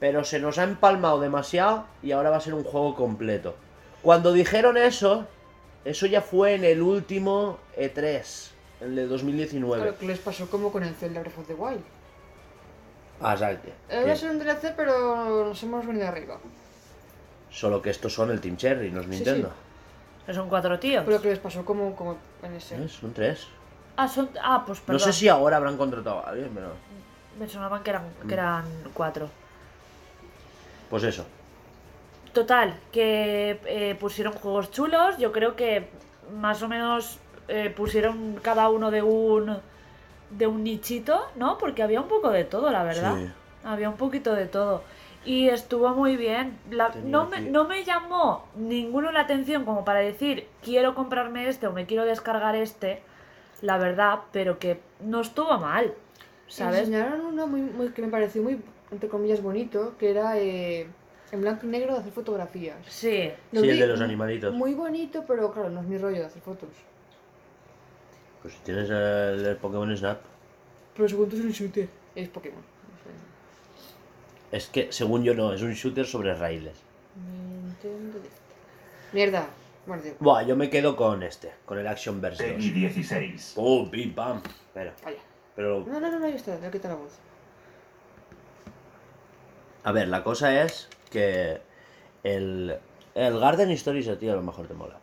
pero se nos ha empalmado demasiado y ahora va a ser un juego completo. Cuando dijeron eso, eso ya fue en el último E3, el de 2019. Claro, que les pasó como con el Zelda Breath of the Wild. Ah, exacto. Eh, Va a ser un DLC, pero nos hemos venido arriba. Solo que estos son el Team Cherry, no es Nintendo. Son cuatro tíos. Pero que les pasó como, como en ese. ¿Eh? Son tres. Ah, son. Ah, pues perdón. No sé si ahora habrán contratado a alguien, pero... Me sonaban que eran, Mm. que eran cuatro. Pues eso. Total, que eh, pusieron juegos chulos. Yo creo que más o menos eh, pusieron cada uno de un de un nichito, ¿no? Porque había un poco de todo, la verdad. Sí. Había un poquito de todo. Y estuvo muy bien. La- no, me, no me llamó ninguno la atención como para decir quiero comprarme este o me quiero descargar este, la verdad, pero que no estuvo mal. ¿Sabes? Enseñaron uno muy, muy- que me pareció muy, entre comillas, bonito, que era eh, en blanco y negro de hacer fotografías. Sí. Lo Sí, el de los animalitos. Muy bonito, pero claro, no es mi rollo de hacer fotos. Pues si tienes el, el Pokémon Snap. Pero según tú es un shooter. Es Pokémon. no. Es que, según yo, no, es un shooter sobre raíles. Nintendo. Mierda. Bueno, Buah, yo me quedo con este, con el Action Verse 2. Tenis 16. ¡Oh, pim, pam! Espera, vaya. pero, No, no, no, no, ahí está, ya quita la voz. a ver, la cosa es que el, el Garden Stories a ti a lo mejor te mola.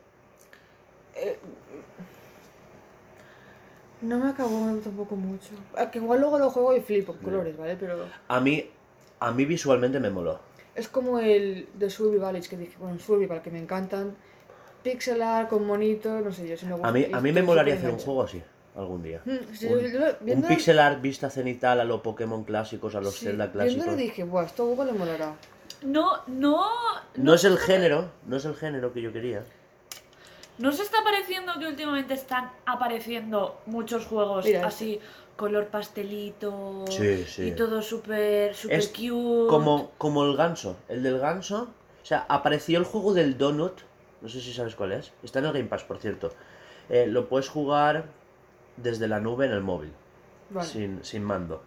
No me acabó tampoco mucho. Ah, Que igual luego lo juego y flipo en colores, ¿vale? Pero A mí, a mí visualmente me moló. es como el de Survival que dije, bueno, Survival, que me encantan. Pixel art con monitos, no sé yo, si me gusta. A mí, a mí me molaría hacer un juego así, algún día. Mm, sí, Un, yo- yo- un pixel art vista cenital a los Pokémon clásicos, a los sí, Zelda clásicos. dije, buah, esto a Hugo le molará. No, no. No es el género, no es el género que yo quería. ¿No se está pareciendo que últimamente están apareciendo muchos juegos Mira, este. así, color pastelito Sí, sí. y todo súper súper Es cute? Como, como el ganso. El del ganso. O sea, apareció el juego del Donut. No sé si sabes cuál es. Está en el Game Pass, por cierto. Eh, lo puedes jugar desde la nube en el móvil. Vale. Sin, sin mando.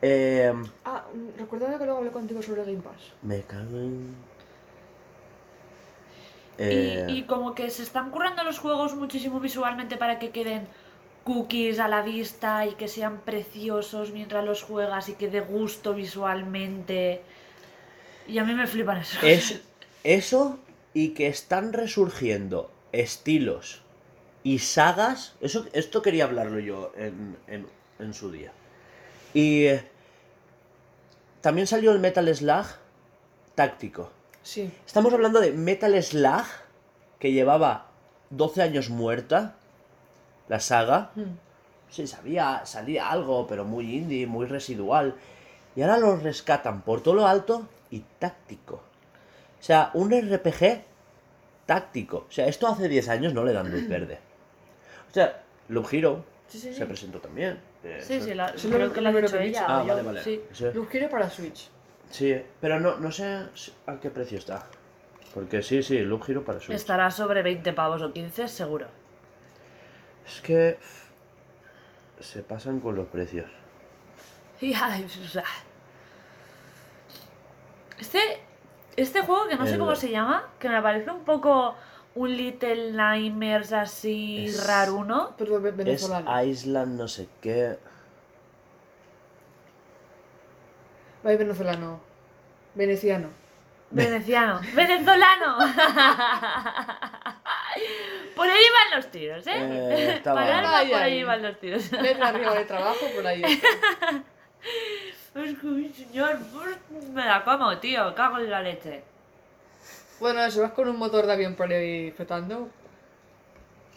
Eh, Ah, mm, recuerda que luego hablé contigo sobre Game Pass. me cago en... Y, Eh, y como que se están currando los juegos muchísimo visualmente para que queden cookies a la vista y que sean preciosos mientras los juegas y que dé gusto visualmente. Y a mí me flipan eso. Es eso y que están resurgiendo estilos y sagas. Eso, esto quería hablarlo yo en, en- en su día. Y eh, también salió el Metal Slug táctico. Sí. Estamos hablando de Metal Slug, que llevaba 12 años muerta, la saga. Mm. Sí, sabía, salía algo, pero muy indie, muy residual. Y ahora lo rescatan por todo lo alto y táctico. O sea, un RPG táctico. O sea, esto hace 10 años no le dan luz verde. O sea, Loop Hero Sí, sí, sí. se presentó también. Eh, Sí, eso- sí, la, creo que he ella. Ah, vale, vale. Loop Hero para Switch. Sí, pero no, no sé a qué precio está. Porque sí, sí, Loop Hero para Switch. Estará sobre 20 pavos o 15, seguro. Es que se pasan con los precios. Y, ay, o sea, Este, este juego, que no sé cómo se llama, que me parece un poco un Little Nightmares así Es- raruno. Pero ve- Es venezolano. Island no sé qué. Vaya venezolano. Veneciano. Veneciano. ¡Venezolano! por ahí van los tiros, ¿eh? Eh, Ay, por ahí van los tiros. Letra arriba de trabajo, por ahí. Es que, señor, pues, me la como, tío. Cago en la leche. Bueno, si vas con un motor de avión por ahí flotando,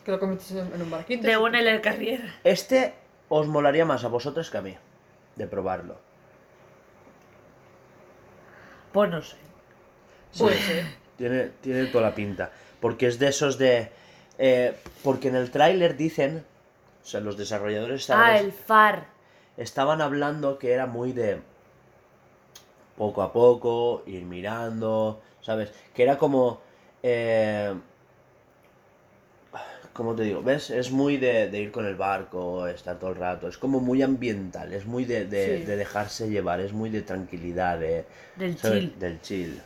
que lo conviertes en, en un barquito. De sí. un el Carrier. Este os molaría más a vosotros que a mí. De probarlo. Pues no sé. Puede ser. Tiene, tiene toda la pinta. Porque es de esos de. eh, porque en el tráiler dicen. O sea, los desarrolladores estaban, Ah, el FAR. estaban hablando que era muy de. Poco a poco, ir mirando. ¿Sabes? Que era como. Eh, ¿Cómo te digo? ¿Ves? Es muy de, de ir con el barco, estar todo el rato. Es como muy ambiental, es muy de, de- Sí. de dejarse llevar, es muy de tranquilidad, de, Del ¿sabes? chill. Del chill.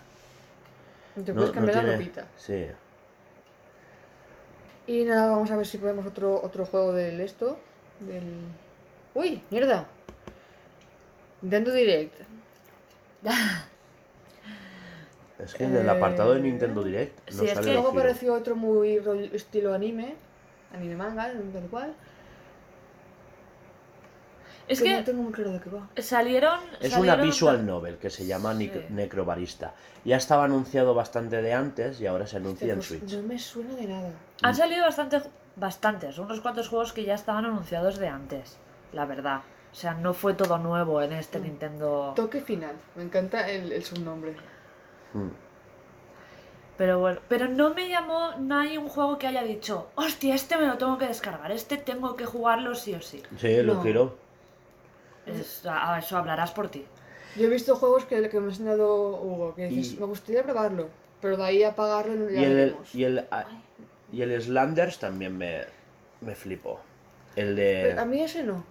Te No- puedes no cambiar la tiene- ropita. Sí. Y nada, vamos a ver si podemos otro, otro juego del esto. Del. ¡Uy! ¡Mierda! Nintendo Direct. Es que en el apartado de Eh, Nintendo Direct no sí, es sale que- Loop Luego apareció otro muy rollo- estilo anime. Anime manga, tal cual. Es que no que tengo muy claro de qué va. salieron. Es una salieron- visual novel que se llama Sí. Necrobarista. Ya estaba anunciado bastante de antes y ahora se anuncia en Pues Switch. no me suena de nada. Han salido bastante, bastantes, unos cuantos juegos que ya estaban anunciados de antes, la verdad. O sea, no fue todo nuevo en este Mm. Nintendo. Toque final. Me encanta el, el subnombre. Mm. Pero bueno, pero no me llamó, no hay un juego que haya dicho, hostia, este me lo tengo que descargar, este tengo que jugarlo sí o sí. Sí, No. Es- a- eso hablarás por ti. Yo he visto juegos que, que me ha enseñado Hugo, que dices, Y- me gustaría probarlo. Pero de ahí a pagarlo no Y el, y el, a- y el Slanders también me, me flipó. El Pero a de... mí ese no.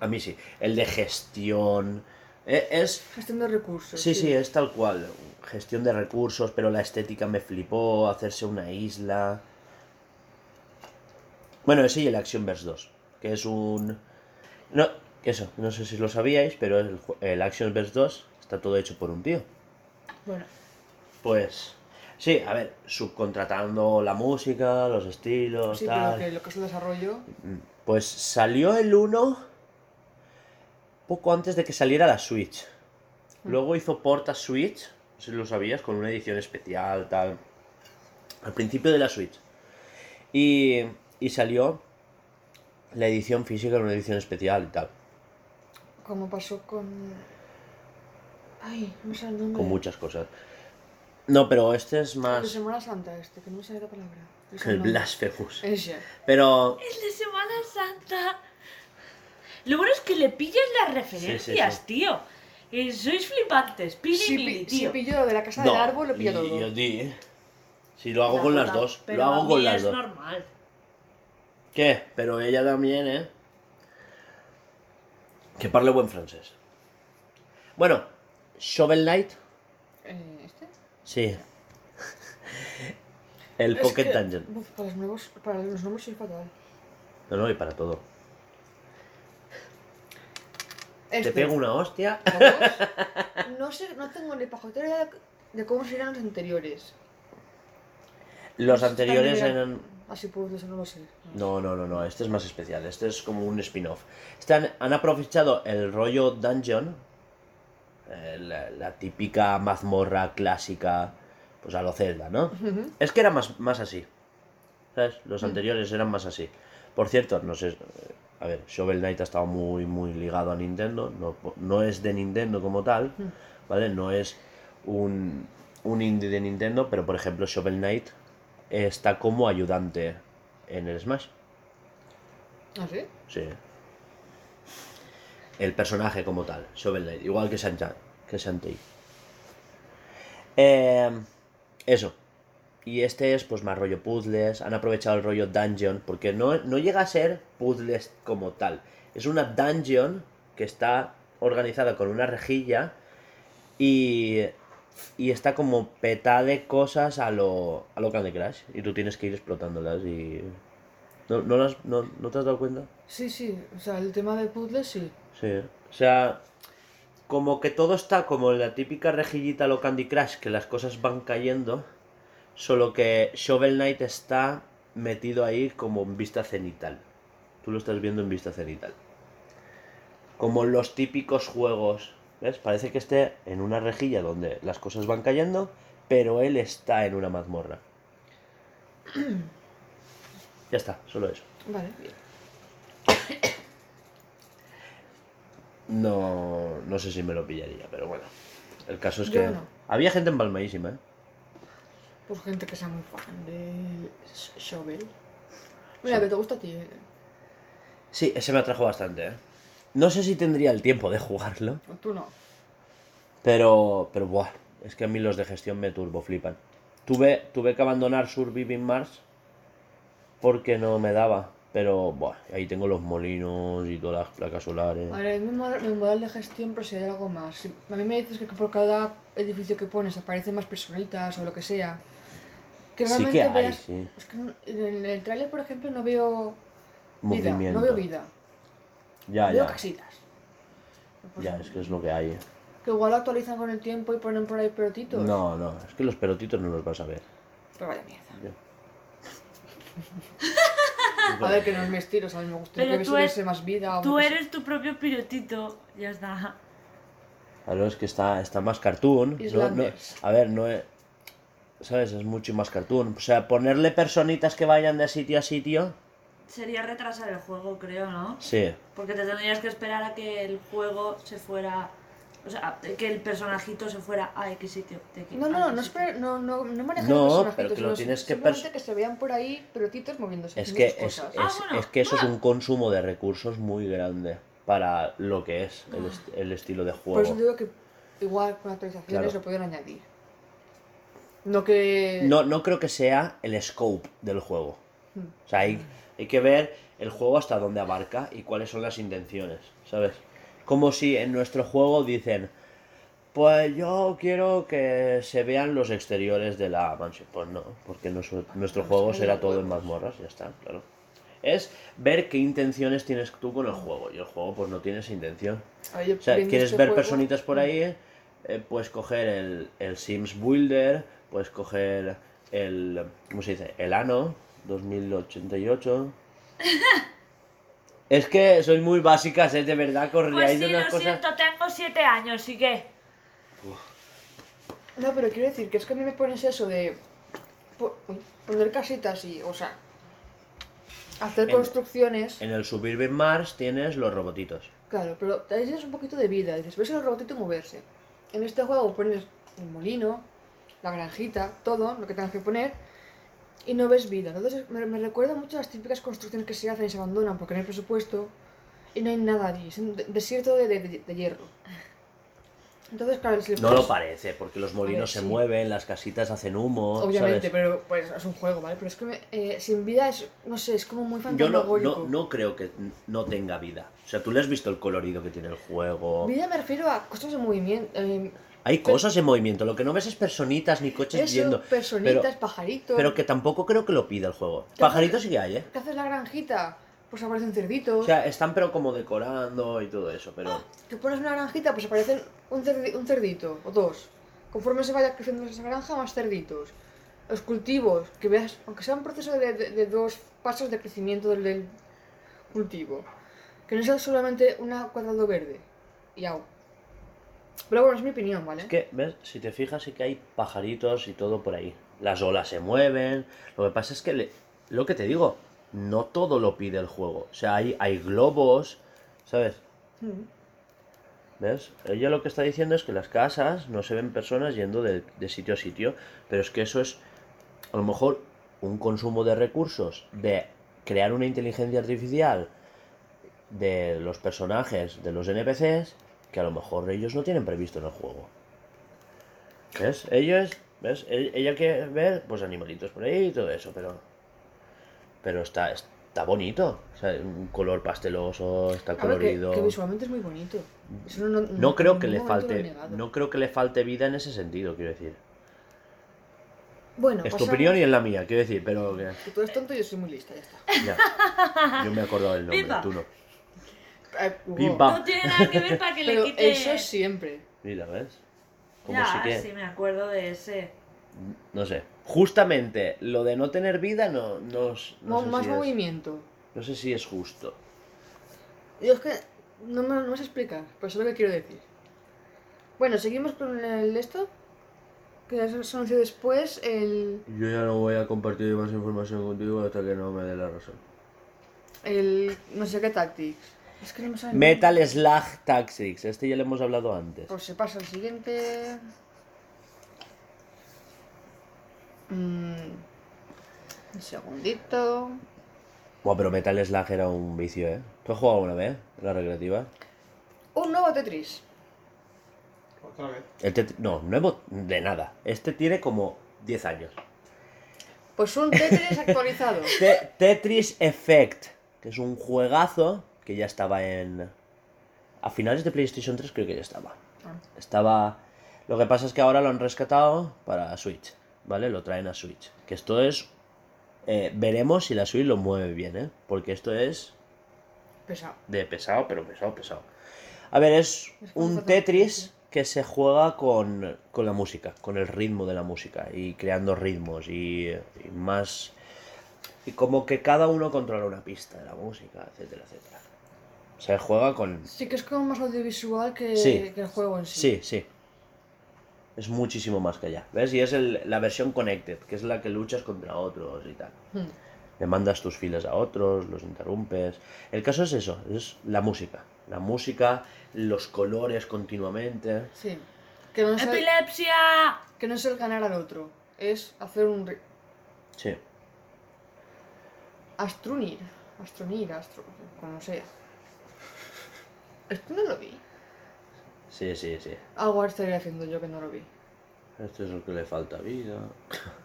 A mí sí. El de gestión. Eh, Es... Gestión de recursos. Sí, sí, es tal cual. Gestión de recursos, pero la estética me flipó. Hacerse una isla. Bueno, ese y el Actionverse 2. Que es un. No, eso, no sé si lo sabíais, pero el, el Actionverse 2 está todo hecho por un tío. Bueno, Pues. Sí, a ver, subcontratando la música, los estilos, sí, pero tal. que lo que es el desarrollo. Pues salió el 1 poco antes de que saliera la Switch. Luego hizo porta Switch, no sé si lo sabías, con una edición especial, tal. Al principio de la Switch. Y, y salió la edición física en una edición especial y tal. Como pasó con. Ay, no sé el nombre. Con muchas cosas. No, pero este es El de más Semana Santa, este, que no me sale la palabra. Es el nombre. Blasphemous. Ese. Pero El de Semana Santa. Lo bueno es que le pillas las referencias, sí. tío. Eh, sois flipantes, Pili y Si, Mili, pi- si tío. pillo lo de la casa no, del árbol, lo pillo y- todo. yo di- Si lo hago La con las dos, pero lo a hago mí con las es dos. normal. ¿Qué? Pero ella también, ¿eh? Que parle buen francés. Bueno, Shovel Knight, Eh, ¿Este? sí. El Es Pocket que, Dungeon. para, los nuevos, para los nombres soy fatal. No, no, y para todo. Este. Te pego una hostia. No sé, no tengo ni pajotera de, cómo serían los anteriores. Los anteriores eran... Así pues, eso no lo sé. No, no, no, no, este es más especial, este es como un spin-off. Este han, aprovechado el rollo dungeon, eh, la, la típica mazmorra clásica, pues a lo Zelda, ¿no? Es que era más, más así, ¿sabes? Los anteriores eran más así. Por cierto, no sé, a ver, Shovel Knight ha estado muy, muy ligado a Nintendo, no, no es de Nintendo como tal, ¿vale? No es un, un indie de Nintendo, pero por ejemplo Shovel Knight está como ayudante en el Smash. ¿Ah, sí? Sí. El personaje como tal, Shovel Knight, igual que Shantae. Que Shantae. Eh, eso. Y este es pues más rollo puzzles. Han aprovechado el rollo dungeon. Porque no, no llega a ser puzzles como tal. Es una dungeon que está organizada con una rejilla. Y, y está como petada de cosas a lo, a lo Candy Crush. Y tú tienes que ir explotándolas y... ¿No, no, las- no, ¿no te has dado cuenta? Sí, sí. O sea, el tema de puzzles sí. Sí. O sea, como que todo está como en la típica rejillita a lo Candy Crush, que las cosas van cayendo. Solo que Shovel Knight está metido ahí como en vista cenital. Tú lo estás viendo en vista cenital. Como los típicos juegos. ¿Ves? Parece que esté en una rejilla donde las cosas van cayendo, pero él está en una mazmorra. ya está, solo eso. Vale, bien. No, no sé si me lo pillaría, pero bueno. El caso es que no. había gente empalmadísima, ¿eh? Pues gente que sea muy fan de Sh- Shovel. Mira, que te gusta a ti. eh. Sí, ese me atrajo bastante, ¿eh? No sé si tendría el tiempo de jugarlo, Tú no. pero, pero buah, es que a mí los de gestión me turbo flipan. Tuve, tuve que abandonar Surviving Mars porque no me daba, pero buah, ahí tengo los molinos y todas las placas solares. A ver, mi modal, mi modal de gestión, pero si hay algo más. Si a mí me dices que por cada edificio que pones aparecen más personitas o lo que sea. Que Sí realmente que hay, veas. sí. Es que en el trailer, por ejemplo, no veo vida. Movimiento. No veo vida. Ya, veo ya. casitas. Pues, Ya, es que es lo que hay. ¿eh? Que igual actualizan con el tiempo y ponen por ahí pelotitos. No, no, es que los pelotitos no los vas a ver. Pero vaya mierda. A ver, que no es mi estilo, ¿sabes? Me gustaría Pero que hubiese más vida. o Tú eres tu propio pilotito. Ya está. Claro, es que está, está más cartoon. No, no- Islanders. a ver, no es. ¿Sabes? Es mucho más cartoon. O sea, ponerle personitas que vayan de sitio a sitio. Sería retrasar el juego, creo, ¿no? Sí. Porque te tendrías que esperar a que el juego se fuera. O sea, que el personajito se fuera a X sitio. de No, no, no, sitio. espera, no, no, no manejar No, personajitos, pero que lo tienes que simplemente pers- que se vean por ahí pelotitos moviéndose. Es que es, es- Ah, bueno. es que eso es un consumo de recursos muy grande para lo que es el, est- el estilo de Por eso juego. digo que igual con actualizaciones Claro. lo pueden añadir. No que... No, no creo que sea el scope del juego. Hmm. O sea, hay, hay que ver el juego hasta dónde abarca y cuáles son las intenciones, ¿sabes? Como si en nuestro juego dicen, pues yo quiero que se vean los exteriores de la mansión. Pues no, porque nuestro, nuestro Pues juego será todo en mazmorras, ya está, claro. Es ver qué intenciones tienes tú con el juego y el juego pues no tiene esa intención. A ver, yo O sea, quieres este ver juego- personitas por ahí, eh, puedes coger el, el Sims Builder, puedes coger el, ¿cómo se dice? El Ano 2088. es que sois muy básicas, es de verdad, Pues correáis sí, de unas lo cosas... siento, tengo siete años, ¿y qué? No, pero quiero decir que es que a mí me pones eso de poner casitas y, o sea, hacer En- construcciones. En el Suburban Mars tienes los robotitos. Claro, pero ahí tienes un poquito de vida. Dices, ves el robotito moverse. En este juego pones el molino, la granjita, todo lo que tengas que poner y no ves vida. Entonces me, me recuerda mucho a las típicas construcciones que se hacen y se abandonan porque no hay presupuesto y no hay nada allí. Es un de- desierto de, de- de hierro. Entonces, claro, si le No pones- lo parece, porque los molinos se sí. mueven, las casitas hacen humo, Obviamente, ¿sabes? pero pues es un juego, ¿vale? Pero es que me- eh, sin vida es, no sé, es como muy Yo no, fantasmagórico. no, no creo que no tenga vida. O sea, tú le has visto el colorido que tiene el juego. Vida me refiero a cosas de movimiento. eh, Hay cosas en movimiento, lo que no ves es personitas ni coches eso, yendo. personitas, pero, pajaritos. pero que tampoco creo que lo pida el juego. Pajaritos sí que hay, ¿eh? ¿Qué haces la granjita? Pues aparecen cerditos. O sea, están pero como decorando y todo eso, pero... que pones una granjita, pues aparecen un, cerdi- un cerdito o dos. Conforme se vaya creciendo esa granja, más cerditos. Los cultivos, que veas, aunque sea un proceso de, de- de dos pasos de crecimiento del, del cultivo. Que no sea solamente un cuadrado verde. Y au. Pero bueno, es mi opinión, ¿vale? Es que, ¿ves? Si te fijas, sí que hay pajaritos y todo por ahí. Las olas se mueven. Lo que pasa es que, le- lo que te digo, no todo lo pide el juego. O sea, hay, hay globos, ¿sabes? Mm. ¿Ves? Ella lo que está diciendo es que las casas no se ven personas yendo de, de sitio a sitio, pero es que eso es a lo mejor un consumo de recursos, de crear una inteligencia artificial de los personajes, de los NPCs, que a lo mejor ellos no tienen previsto en el juego. ¿Ves? Ellos, ¿ves? E- Ella quiere ver, pues animalitos por ahí y todo eso, pero. Pero está, está bonito. O sea, un color pasteloso, está ver, que, colorido. que visualmente es muy bonito. Eso no, no- No creo que le falte. No creo que le falte vida en ese sentido, quiero decir. Bueno, Es tu opinión y es la mía, quiero decir, pero que. Tú eres tonto y yo soy muy lista, ya está. Ya. Yo me he acordado del nombre, Pimpa. tú no. Eh, pam. No tiene nada que ver para que Pero le quite. eso siempre. Mira, ¿ves? Como Ya, sí que. sí, me acuerdo de ese. No sé. Justamente lo de no tener vida no, no, es- no sé más si es, movimiento. no sé si es justo. Yo es que no me, no me sé explicar, pero eso es lo que quiero decir. Bueno, seguimos con el esto. Que anunció después el, Yo ya no voy a compartir más información contigo hasta que no me dé la razón. el no sé qué Tactics. Es que no me sale. el Metal nombre. Slug Tactics, este ya lo hemos hablado antes. Pues se pasa al siguiente. Mm, un segundito. Buah, pero Metal Slug era un vicio, ¿eh? ¿Tú has jugado alguna vez en la recreativa? Un nuevo Tetris. Otra vez. El No, nuevo de nada. Este tiene como 10 años. Pues un Tetris actualizado. Te- Tetris Effect, que es un juegazo que ya estaba en... A finales de PlayStation 3 creo que ya estaba. Ah. Estaba... Lo que pasa es que ahora lo han rescatado para Switch, ¿vale? Lo traen a Switch. Que esto es... eh, veremos si la Switch lo mueve bien, ¿eh? Porque esto es Pesado. de pesado, pero pesado, pesado. A ver, es un Tetris que se juega con, con la música, con el ritmo de la música y creando ritmos y, y más... Y como que cada uno controla una pista de la música, etcétera, etcétera. Se juega con... Sí que es como más audiovisual que, Sí. que el juego en sí. Sí, sí. Es muchísimo más que allá. ¿Ves? Y es el- la versión Connected, que es la que luchas contra otros y tal. Hmm. Le mandas tus filas a otros, los interrumpes. El caso es eso, es la música. La música, los colores continuamente. Sí. Que no, es el, ¡Epilepsia! que no es el ganar al otro. Es hacer un... Sí. Astrunir. Astronir, astro... Como sea. Esto no lo vi. Sí, sí, sí. Algo estaría haciendo yo que no lo vi. Esto es lo que le falta vida.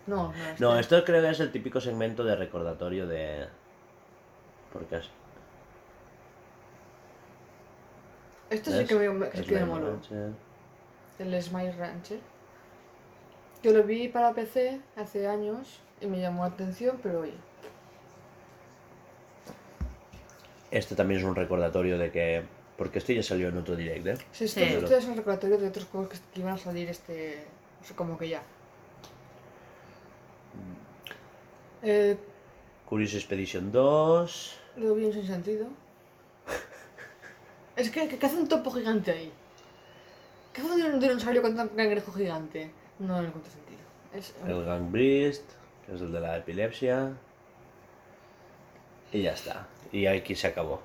No, no. No, este- esto creo que es el típico segmento de recordatorio de... Porque es... Esto sí ¿ves? que me, sí que me la moló. El Smile Rancher. Yo lo vi para PC hace años y me llamó la atención, pero oye. Este también es un recordatorio de que... Porque esto ya salió en otro direct, ¿eh? Sí, Sí. esto es un recordatorio de otros juegos que, que iban a salir este. o sea, como que ya. Eh, Curious Expedition 2... lo vi en sin sentido. Es que, ¿qué hace un topo gigante ahí? ¿Qué hace un dinosaurio con un cangrejo gigante? No le encuentro sentido. Es, El Gang Beast, que es el de la epilepsia. Y ya está. Y aquí se acabó.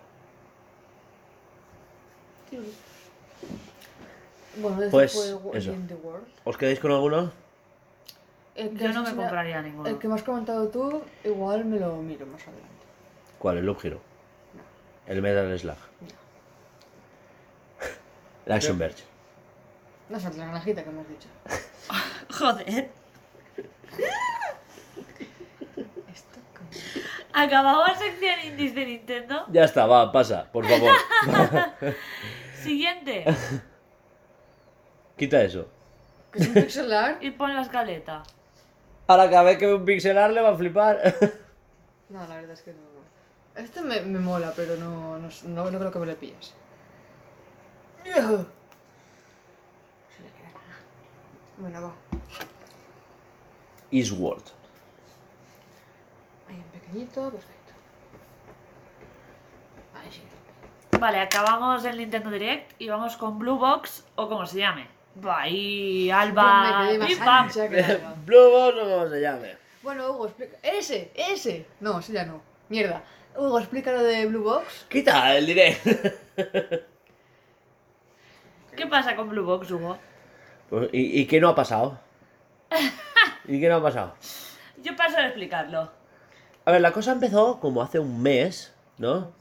Bueno, Pues, fue eso. In the World. ¿Os quedáis con alguno? El que Yo no me compraría ninguno. El que me has comentado tú, igual me lo miro más adelante. ¿Cuál? ¿El Loop Hero? El Metal Slug. El Action Verge. No sé, la granjita que me has dicho. Joder. Esto como... Acabamos sección indies de Nintendo. Ya está, va, pasa, por favor. Siguiente. Quita eso. Que es un pixel art. Y pon la escaleta. Ahora cada vez que ve un pixelar le va a flipar. No, la verdad es que no. Este me, me mola, pero no, no, no, no creo que me lo pillas. Se le queda nada. Bueno, va. Eastward. Ahí pequeñito, perfecto. Ahí sí. Vale, acabamos el Nintendo Direct y vamos con Blue Box o como se llame. Y Alba. me quedé más pim, pam. ancha que larga. Blue Box o como se llame. Bueno, Hugo, explica. ¡Ese! ¡Ese! No, ese ya no. Mierda. Hugo, explica lo de Blue Box. Quita el direct. ¿Qué pasa con Blue Box, Hugo? Pues, ¿y, ¿Y qué no ha pasado? ¿Y qué no ha pasado? Yo paso a explicarlo. A ver, la cosa empezó como hace un mes, ¿no?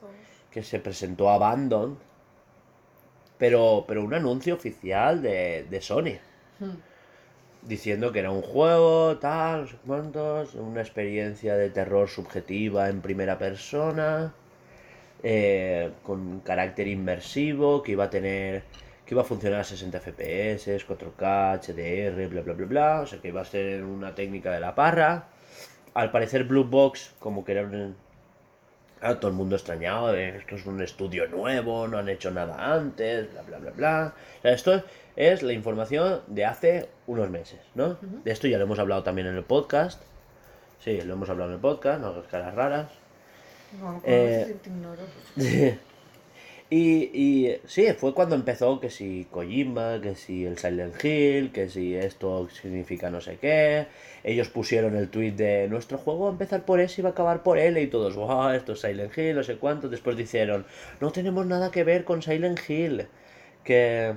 que se presentó Abandon, pero, pero un anuncio oficial de, de Sony. Hmm. Diciendo que era un juego, tal, no sé cuántos, una experiencia de terror subjetiva en primera persona, eh, con carácter inmersivo, que iba a tener, que iba a funcionar a 60 FPS, 4K, HDR, bla bla bla bla, o sea que iba a ser una técnica de la parra. Al parecer Blue Box, como que era un, Ah, todo el mundo extrañado, de, esto es un estudio nuevo, no han hecho nada antes, bla, bla, bla, bla. O sea, esto es la información de hace unos meses, ¿no? De esto ya lo hemos hablado también en el podcast. Sí, lo hemos hablado en el podcast, no hagas caras raras. No, Eh, te ignoro. Y, y sí, fue cuando empezó que si Kojima, que si el Silent Hill, que si esto significa no sé qué. Ellos pusieron el tweet de nuestro juego va a empezar por S y va a acabar por L y todos, wow, esto es Silent Hill, no sé cuánto. Después dijeron, no tenemos nada que ver con Silent Hill. Que...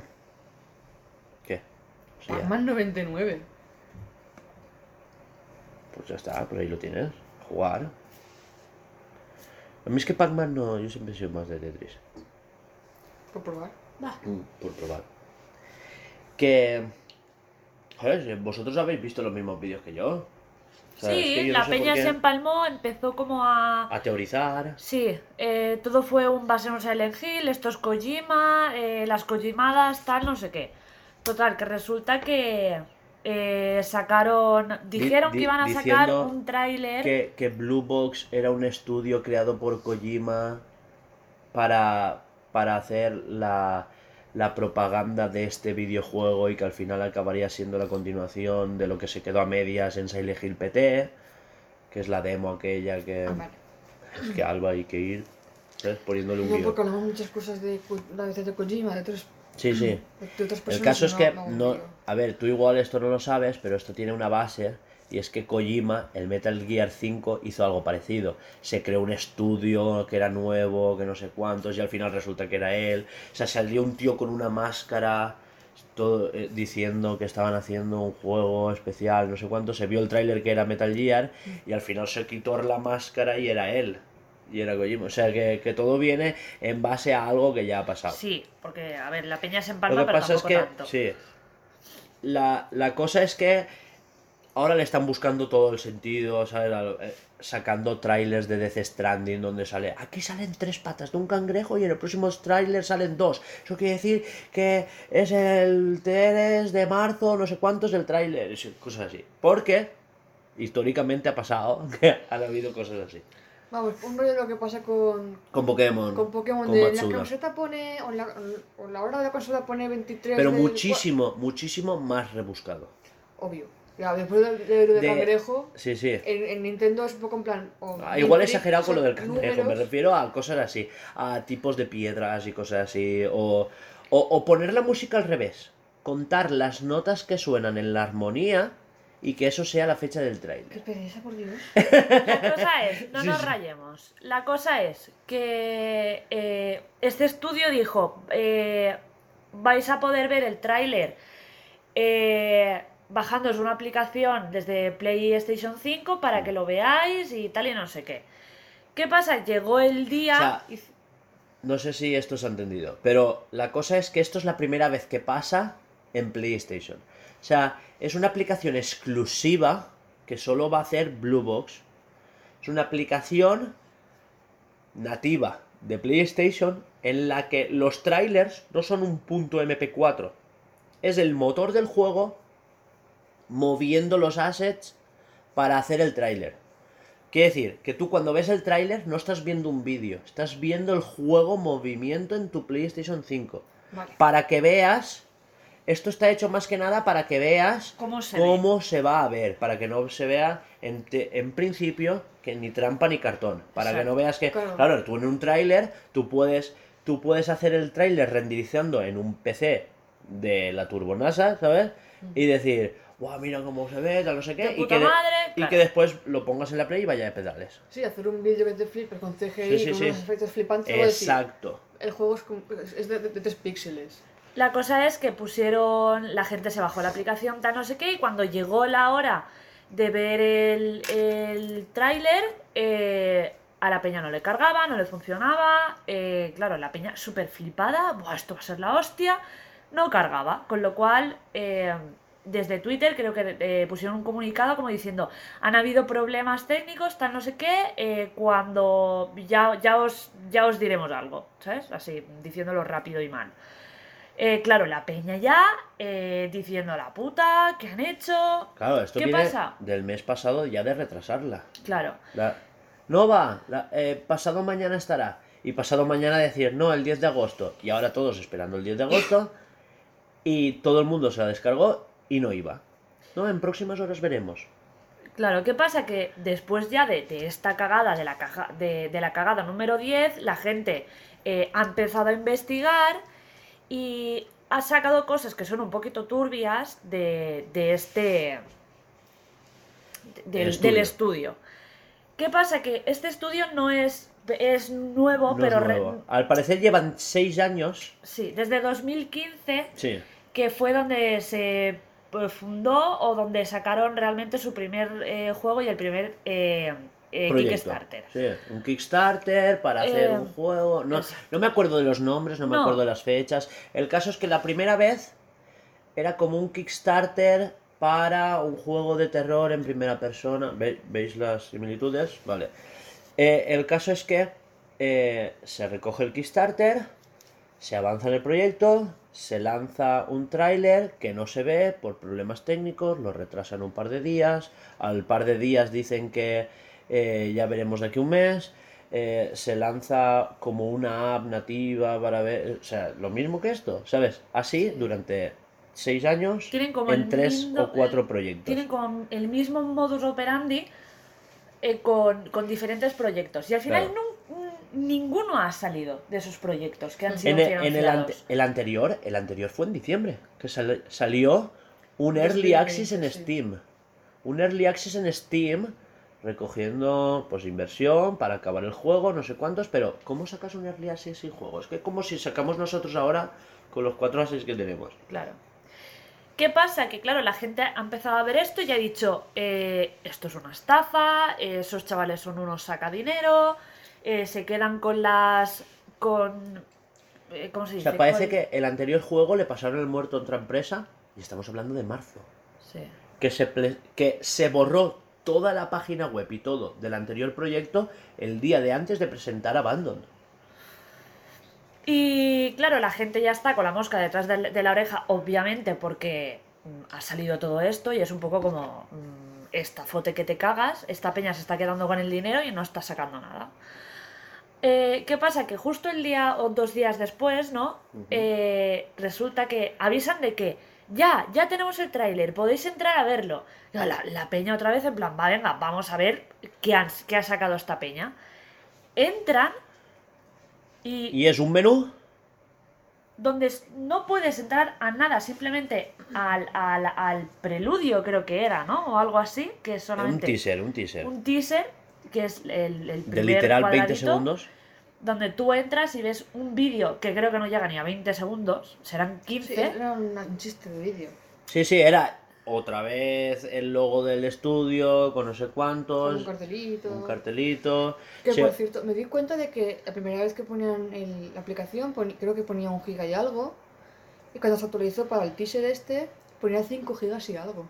¿Qué? Sí, ya. Pac-Man 99. Pues ya está, por ahí lo tienes. Jugar. A mí es que Pac-Man no, yo siempre he sido más de Tetris. Por probar. Mm, por probar. Que. Joder, si vosotros habéis visto los mismos vídeos que yo. O sea, es Sí, que yo no la sé peña qué se empalmó, empezó como a... A teorizar. Sí, eh, todo fue un base en un Silent Hill, esto es Kojima, eh, las Kojimadas, tal, no sé qué. Total, que resulta que eh, sacaron... Dijeron di- que iban a sacar un tráiler... Que, que Blue Box era un estudio creado por Kojima para, para hacer la, la propaganda de este videojuego y que al final acabaría siendo la continuación de lo que se quedó a medias en Silent Hill PT, que es la demo aquella que, Ah, vale. es que Alba hay que ir ¿sabes? poniéndole un No, guion. porque hablamos muchas cosas de, la de de Kojima, de otros, Sí, sí. de otras El caso es que no, no, a ver, tú igual esto no lo sabes, pero esto tiene una base y es que Kojima, el Metal Gear 5 hizo algo parecido. Se creó un estudio que era nuevo, que no sé cuántos y al final resulta que era él. O sea, salió un tío con una máscara todo eh, diciendo que estaban haciendo un juego especial, no sé cuánto. Se vio el tráiler que era Metal Gear y al final se quitó la máscara y era él. Y era Kojima. O sea, que, que todo viene en base a algo que ya ha pasado. Sí, porque, a ver, la peña se Lo empalma, que pero pasa es que, tanto. sí. La, la cosa es que ahora le están buscando todo el sentido, ¿sabes? Eh, Sacando trailers de Death Stranding donde sale, aquí salen tres patas de un cangrejo y en el próximo trailer salen dos. Eso quiere decir que es el 3 de marzo, no sé cuántos del trailer, cosas así. Porque históricamente ha pasado que han habido cosas así. Vamos, un rollo de lo que pasa con, Con Pokémon. con Pokémon. con de la camiseta pone, o la, o la hora de la consola pone 23 Pero del- muchísimo, muchísimo más rebuscado. Obvio. Ya, después del de, de De- cangrejo, Sí, sí. en, en Nintendo es un poco en plan... o Ah, igual he exagerado con lo del cangrejo, me refiero a cosas así, a tipos de piedras y cosas así, o, o, o poner la música al revés, contar las notas que suenan en la armonía y que eso sea la fecha del Qué trailer. pereza, por Dios. La cosa es, no Sí, nos sí. rayemos. La cosa es que eh, este estudio dijo, eh, vais a poder ver el tráiler eh, bajándoos una aplicación desde PlayStation 5 para que lo veáis y tal y no sé qué. ¿Qué pasa? Llegó el día... O sea, y- No sé si esto se ha entendido, pero la cosa es que esto es la primera vez que pasa en PlayStation. O sea, es una aplicación exclusiva que solo va a hacer Blue Box. Es una aplicación nativa de PlayStation en la que los trailers no son un punto MP4. Es el motor del juego moviendo los assets para hacer el tráiler. Quiere decir que tú cuando ves el tráiler no estás viendo un vídeo, estás viendo el juego movimiento en tu PlayStation 5. Vale. Para que veas, esto está hecho más que nada para que veas ¿Cómo se cómo se va a ver, para que no se vea en, te- en principio que ni trampa ni cartón, para que no veas que, Claro. claro, tú en un tráiler, tú puedes, tú puedes hacer el tráiler renderizando en un PC de la turbonasa, ¿sabes? Y decir, guau, mira cómo se ve, tal no sé qué, De y puta que, de- madre, y claro. que después lo pongas en la Play y vaya de pedales. Sí, hacer un vídeo que te flipes con CGI, Sí, sí, con sí. unos efectos flipantes. luego decir, Exacto. el juego es, como- es de, de, de 3 píxeles. La cosa es que pusieron, la gente se bajó la aplicación, tal no sé qué, y cuando llegó la hora de ver el, el tráiler, eh, a la peña no le cargaba, no le funcionaba. eh, claro, la peña súper flipada. Buah, esto va a ser la hostia. No cargaba. Con lo cual, eh, desde Twitter creo que eh, pusieron un comunicado como diciendo: han habido problemas técnicos, tal no sé qué. eh, cuando ya, ya, os, ya os diremos algo. ¿Sabes? Así, diciéndolo rápido y mal. Eh, claro, la peña ya eh, diciendo la puta, ¿qué han hecho? Claro, esto ¿Qué viene pasa? del mes pasado ya de retrasarla. Claro. La- No va, la- eh, pasado mañana estará. Y pasado mañana decir, no, el 10 de agosto. Y ahora todos esperando el 10 de agosto. Y todo el mundo se la descargó y no iba. No, en próximas horas veremos. Claro, ¿qué pasa? Que después ya de, de esta cagada, de la, caja, de, de la cagada número 10, la gente eh, ha empezado a investigar y ha sacado cosas que son un poquito turbias de, de este... del, estudio. del estudio. ¿Qué pasa? Que este estudio no es, es nuevo, No es pero... re- nuevo. Al parecer llevan 6 años. sí, desde 2015 Sí. que fue donde se fundó o donde sacaron realmente su primer eh, juego y el primer eh, eh. Kickstarter. Sí, un Kickstarter para hacer Eh, un juego. No, no me acuerdo de los nombres, no me No. acuerdo de las fechas. El caso es que la primera vez era como un Kickstarter para un juego de terror en primera persona. Ve- ¿Veis las similitudes? Vale. El caso es que se recoge el Kickstarter, se avanza en el proyecto, se lanza un tráiler que no se ve por problemas técnicos, lo retrasan un par de días, al par de días dicen que eh, ya veremos de aquí un mes, eh, se lanza como una app nativa para ver, o sea, lo mismo que esto, ¿sabes? Así durante seis años Tienen como en tres mismo- o cuatro proyectos. Tienen como el mismo modus operandi eh, con, con diferentes proyectos. Y al final Claro. nun- ninguno ha salido de esos proyectos que han sido En el, en el financiados. ante- el anterior, el anterior fue en diciembre, que sal- salió un Early 2020, Access en sí. Steam. Un Early Access en Steam recogiendo pues inversión para acabar el juego, no sé cuántos, pero ¿cómo sacas un Early Access sin juego? Es que como si sacamos nosotros ahora con los cuatro Access que tenemos. Claro. ¿Qué pasa? Que claro, la gente ha empezado a ver esto y ha dicho, eh, esto es una estafa, eh, esos chavales son unos sacadinero, eh, se quedan con las... con... eh, ¿Cómo se O dice? sea, parece que el anterior juego le pasaron el muerto a otra empresa y estamos hablando de marzo. Sí. que se, que se borró toda la página web y todo del anterior proyecto el día de antes de presentar Abandon. Y claro, la gente ya está con la mosca detrás de, de la oreja, obviamente, porque mm, ha salido todo esto y es un poco como mm, esta fote que te cagas, esta peña se está quedando con el dinero y no está sacando nada. Eh, ¿Qué pasa? Que justo el día o dos días después, ¿no? Eh, resulta que avisan de que ya, ya tenemos el tráiler, podéis entrar a verlo. La, la peña otra vez en plan, va, venga, vamos a ver qué, han- qué ha sacado esta peña. Entran y Y es un menú donde no puedes entrar a nada, simplemente al, al, al preludio creo que era, ¿no? O algo así, que es un solamente teaser, un teaser. un teaser, que es el, el de primer literal 20 cuadradito, segundos. donde tú entras y ves un vídeo que creo que no llega ni a 20 segundos, serán Sí, 15. era un chiste de vídeo. Sí, sí, era otra vez el logo del estudio con no sé cuántos, un cartelito. un cartelito. Que Sí, por cierto, me di cuenta de que la primera vez que ponían el- la aplicación, poni- creo que ponía un giga y algo. Y cuando se actualizó para el teaser este, ponía 5 gigas y algo.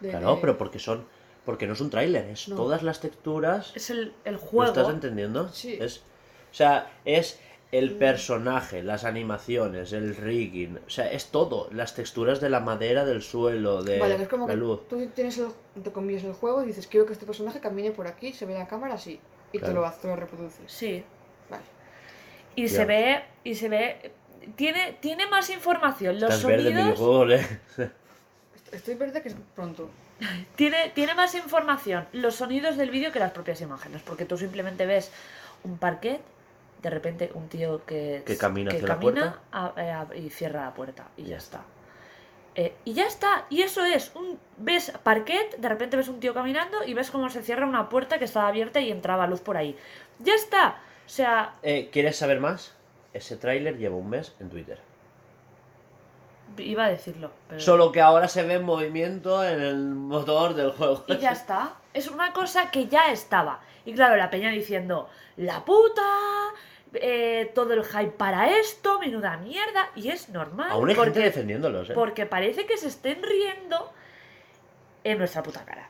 De- Claro, de- pero porque son porque no es un tráiler, es No. todas las texturas. Es el, el ¿Lo juego. estás entendiendo? Sí. Es, o sea, es el Mm. personaje, las animaciones, el rigging, o sea, es todo, las texturas de la madera, del suelo, de Vale, es como la que luz. tú tienes el, te comillas el juego y dices, quiero que este personaje camine por aquí, se ve en la cámara así. Y te Claro. lo hace, te lo reproduces. Sí. Vale. Y Ya. se ve, y se ve, tiene, tiene más información. Los Estás verde, sonidos, videojuego, ¿eh? Est- Estoy verde que es pronto. Tiene, tiene más información los sonidos del vídeo que las propias imágenes, porque tú simplemente ves un parquet, de repente un tío que, Que camina hacia la camina a- eh, a- y cierra la puerta y ya está. Eh, y ya está, y eso es, un, ves parquet, de repente ves un tío caminando y ves cómo se cierra una puerta que estaba abierta y entraba luz por ahí. Ya está, o sea, Eh, ¿Quieres saber más? Ese tráiler lleva un mes en Twitter. Iba a decirlo, pero... Solo que ahora se ve en movimiento en el motor del juego. Y ya está. es una cosa que ya estaba. Y claro, la peña diciendo, la puta, eh, todo el hype para esto, menuda mierda. Y es normal. Aún hay gente porque, defendiéndolos, ¿eh? porque parece que se estén riendo en nuestra puta cara.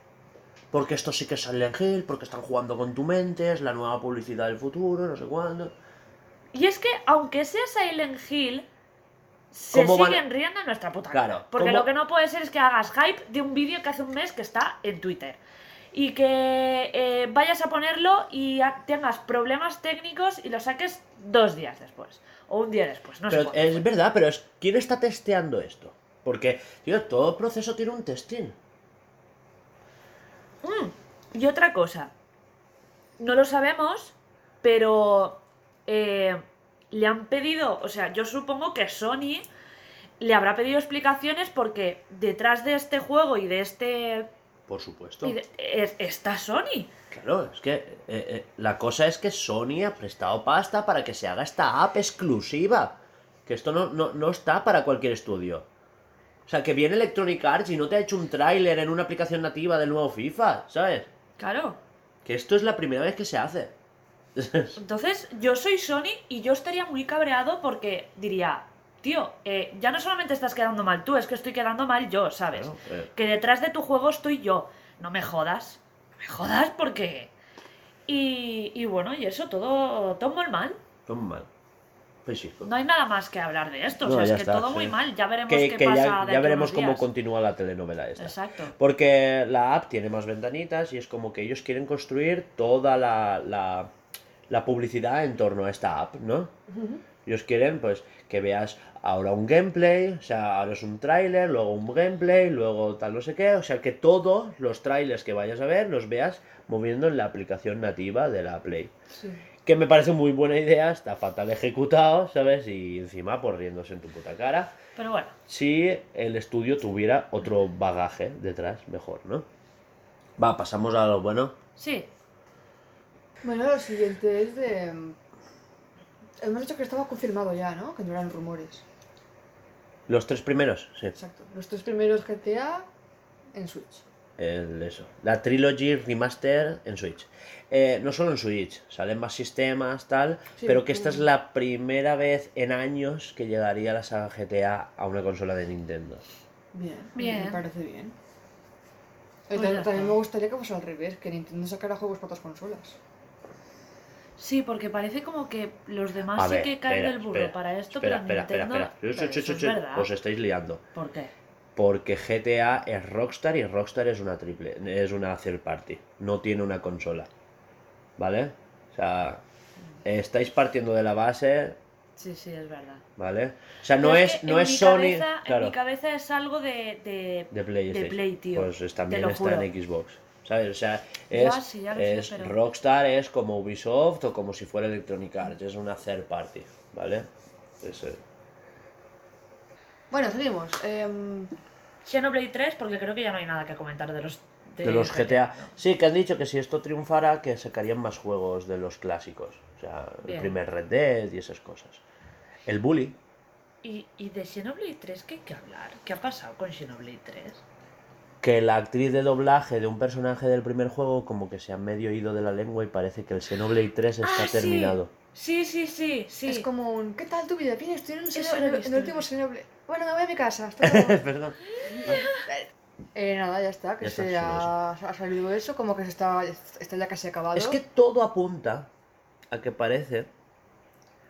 Porque esto sí que es Silent Hill, porque están jugando con tu mente, es la nueva publicidad del futuro, no sé cuándo. Y es que, aunque sea Silent Hill, se ¿Cómo van- siguen riendo en nuestra puta cara. Claro, Porque ¿cómo- lo que no puede ser es que hagas hype de un vídeo que hace un mes que está en Twitter. Y que eh, vayas a ponerlo y a- tengas problemas técnicos y lo saques dos días después. O un día después, no pero es verdad, pero es ¿quién está testeando esto? Porque, tío, todo proceso tiene un testing. Mm, Y otra cosa, no lo sabemos, pero eh, le han pedido, o sea, yo supongo que Sony le habrá pedido explicaciones porque detrás de este juego y de este... Por supuesto. y de- es- está Sony. Claro, es que eh, eh, la cosa es que Sony ha prestado pasta para que se haga esta app exclusiva. Que esto no, no, no está para cualquier estudio. O sea, que viene Electronic Arts y no te ha hecho un tráiler en una aplicación nativa del nuevo FIFA, ¿sabes? Claro. Que esto es la primera vez que se hace. Entonces, yo soy Sony y yo estaría muy cabreado porque diría, tío, eh, ya no solamente estás quedando mal tú, es que estoy quedando mal yo, ¿sabes? Claro, eh. Que detrás de tu juego estoy yo. No me jodas. No me jodas porque... Y, y bueno, y eso, todo, todo muy mal. Todo mal. No hay nada más que hablar de esto. No, o sea, es que está, todo sí. muy mal. Ya veremos Que, qué que pasa ya, de ya veremos cómo días. continúa la telenovela esta. Exacto. Porque la app tiene más ventanitas y es como que ellos quieren construir toda la, la, la publicidad en torno a esta app, ¿no? Ellos quieren, pues, que veas ahora un gameplay, o sea, ahora es un tráiler, luego un gameplay, luego tal no sé qué, o sea, que todos los trailers que vayas a ver los veas moviendo en la aplicación nativa de la Play. Sí. Que me parece muy buena idea, está fatal ejecutado, ¿sabes? Y encima, pues riéndose en tu puta cara. Pero bueno, Si el estudio tuviera otro bagaje detrás, mejor, ¿no? Va, pasamos a lo bueno. sí. Bueno, lo siguiente es de. Hemos dicho que estaba confirmado ya, ¿no? Que no eran rumores. Los tres primeros, sí. Exacto. Los tres primeros GTA en Switch. El, eso. La Trilogy Remaster en Switch. Eh, no solo en Switch, salen más sistemas, tal, Sí, pero que esta es mm. la primera vez en años que llegaría la saga GTA a una consola de Nintendo. Bien. Bien. Me parece bien. Pues ya tam- está. también me gustaría que fuese al revés, que Nintendo sacara juegos para otras consolas. Sí, porque parece como que los demás A sí ver, que caen espera, del burro espera, para esto, espera, pero espera, espera, Nintendo... espera. Ch, Pero ch, eso ch, es ch, verdad. Os estáis liando. ¿Por qué? Porque GTA es Rockstar y Rockstar es una triple, es una third party, no tiene una consola. ¿Vale? O sea, estáis partiendo de la base, Sí, sí, es verdad. ¿vale? O sea, no Pero es, no es Sony, cabeza- En claro, mi cabeza es algo de... de... de Play, de Play, tío. Pues también está en Xbox. ¿Sabes? O sea, es, sí, sé, es pero- Rockstar es como Ubisoft o como si fuera Electronic Arts, es una third party, ¿vale? Es, eh, Bueno, seguimos. Em, Xenoblade 3, porque creo que ya no hay nada que comentar de los... de los GTA. Sí, que han dicho que si esto triunfara, que sacarían más juegos de los clásicos. O sea, el primer Red Dead y esas cosas. El Bully, ¿Y, y de Xenoblade 3 qué hay que hablar? ¿Qué ha pasado con Xenoblade 3? Que la actriz de doblaje de un personaje del primer juego como que se ha medio ido de la lengua y parece que el Xenoblade 3 está Ah, sí. terminado. Sí, sí, sí, sí. Es como un. ¿Qué tal tu vida? Bien, estoy en, un Eso Xeno- lo he en el- último. Xenoblade. Bueno, me voy a mi casa. hasta luego. Perdón. eh, nada, ya está. Que Ya se ha, ha salido eso, como que se está, está ya casi acabado. Es que todo apunta a que parece.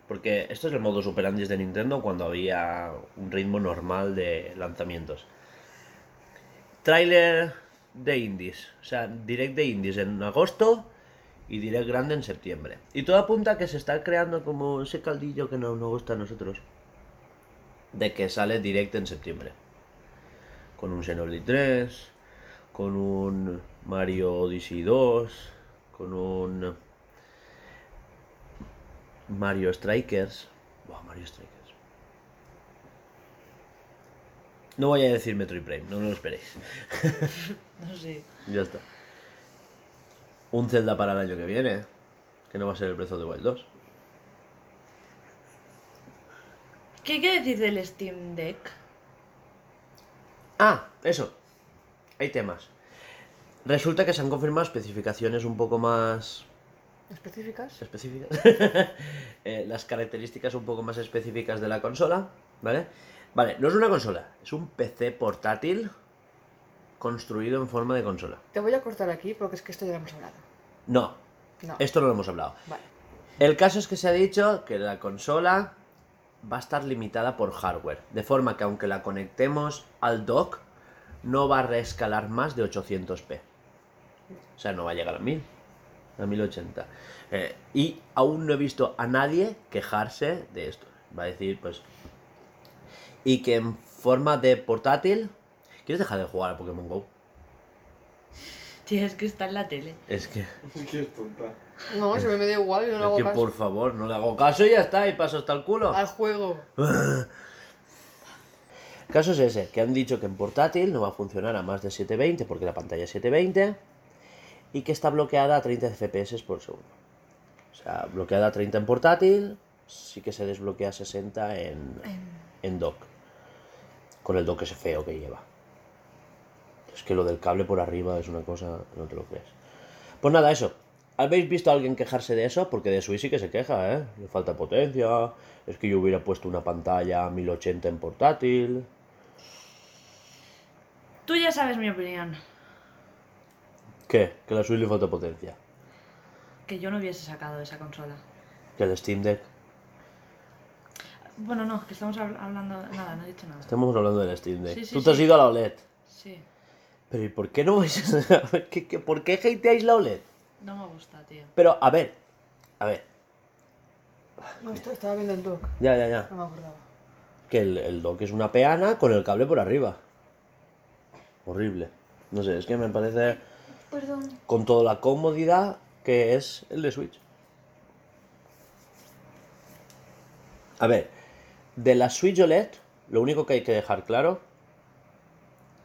Porque esto es el modo superandis de Nintendo cuando había un ritmo normal de lanzamientos. Trailer de indies. O sea, direct de indies en agosto y direct grande en septiembre. Y todo apunta que se está creando como ese caldillo que no nos gusta a nosotros. De que sale direct en septiembre. Con un Xenoblade 3, con un Mario Odyssey 2, con un Mario Strikers. Buah, Mario Strikers. No voy a decir Metroid Prime, no me lo esperéis. No sé. Ya está. Un Zelda para el año que viene, que no va a ser el Breath of the Wild 2. ¿Qué hay que decir del Steam Deck? Ah, eso. Hay temas. Resulta que se han confirmado especificaciones un poco más ¿Específicas? específicas. Eh, las características un poco más específicas de la consola, ¿vale? Vale, no es una consola, es un PC portátil construido en forma de consola. Te voy a cortar aquí porque es que esto ya lo hemos hablado. No, No. esto no lo hemos hablado. Vale. El caso es que se ha dicho que la consola va a estar limitada por hardware, de forma que aunque la conectemos al dock, no va a reescalar más de 800p. O sea, no va a llegar a 1000, a 1080. Eh, y aún no he visto a nadie quejarse de esto. Va a decir, pues... Y que en forma de portátil... ¿Quieres dejar de jugar a Pokémon Go? Tienes que estar en la tele. Es que... Qué tonta. No, se me da igual, yo no le Es hago que caso. por favor, no le hago caso y ya está, y paso hasta el culo. Al juego. El caso es ese, que han dicho que en portátil no va a funcionar a más de 720 porque la pantalla es 720 y que está bloqueada a 30 FPS por segundo. O sea, bloqueada a 30 en portátil, sí que se desbloquea a 60 en, en dock. Con el dock ese feo que lleva. Es que lo del cable por arriba es una cosa, no te lo crees. Pues nada, eso. ¿Habéis visto a alguien quejarse de eso? Porque de Switch sí que se queja, ¿eh? Le falta potencia, es que yo hubiera puesto una pantalla 1080 en portátil. Tú ya sabes mi opinión. ¿Qué? Que a la Switch le falta potencia. Que yo no hubiese sacado esa consola. Que el Steam Deck. Bueno, no, que estamos habl- hablando... Nada, no he dicho nada. Estamos hablando del Steam Deck. Sí, sí, Tú te has ido a la OLED. Sí, Pero ¿y por qué no vais a... ¿Qué, qué, por qué hateáis la OLED? no me gusta, tío. Pero, a ver. A ver. No, esto- estaba viendo el dock. Ya, ya, ya. No me acordaba. Que el, el dock es una peana con el cable por arriba. Horrible. No sé, es que me parece Perdón. con toda la comodidad que es el de Switch. A ver, de la Switch OLED, lo único que hay que dejar claro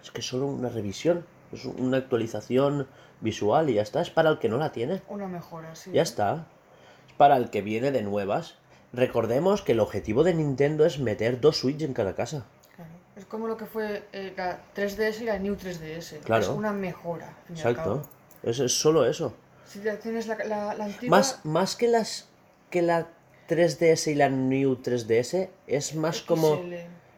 es que es solo una revisión, es una actualización visual y ya está. Es para el que no la tiene. Una mejora, sí. Ya está. Es para el que viene de nuevas. Recordemos que el objetivo de Nintendo es meter dos Switch en cada casa. Claro. Es como lo que fue eh, la 3DS y la New 3DS. Claro. Es una mejora. Exacto. Es, es solo eso. Si ya tienes la, la, la antigua. Más, más que las que la 3DS y la New 3DS, es más como.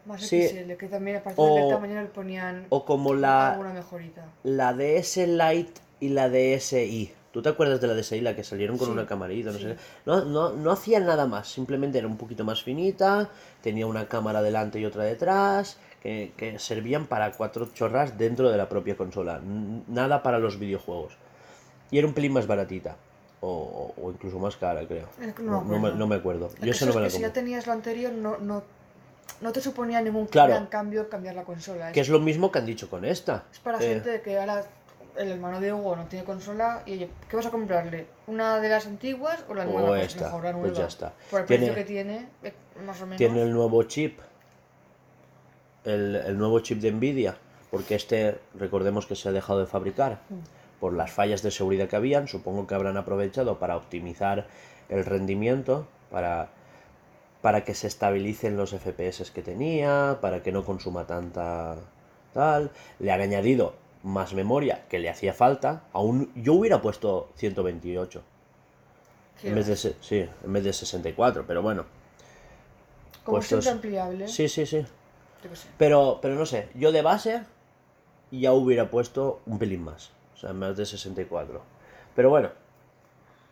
Más Sí. XL, que también aparte O- del tamaño le ponían O como la, alguna mejorita. la DS Lite y la DSi. ¿Tú te acuerdas de la DSi, la que salieron con Sí, una camarita? No, sí. sé no, no, no hacían nada más, simplemente era un poquito más finita, tenía una cámara delante y otra detrás, que, que servían para cuatro chorras dentro de la propia consola, nada para los videojuegos. Y era un pelín más baratita, o, o incluso más cara, creo. Que No, no me no me, acuerdo. Es Yo eso no me que si ya tenías lo anterior, no, no, no te suponía ningún Claro. gran cambio cambiar la consola. Que Es, lo mismo que han dicho con esta. es para Eh, gente que ahora el hermano de Hugo no tiene consola y oye, ¿qué vas a comprarle? ¿Una de las antiguas o la nueva? Pues esta, mejor la pues nueva. ya está. Por el Tiene- precio que tiene, eh, más o menos. Tiene el nuevo chip. El, el nuevo chip de Nvidia. Porque este, recordemos que se ha dejado de fabricar por las fallas de seguridad que habían. Supongo que habrán aprovechado para optimizar el rendimiento, para, para que se estabilicen los FPS que tenía, para que no consuma tanta tal. Le han añadido más memoria que le hacía falta. Aún yo hubiera puesto 128 Que en vez de sí, en vez de 64, pero bueno. Como puestos- siempre ampliable. Sí, sí, sí. Pero, pero no sé, yo de base ya hubiera puesto un pelín más. Sea, más de 64. Pero bueno,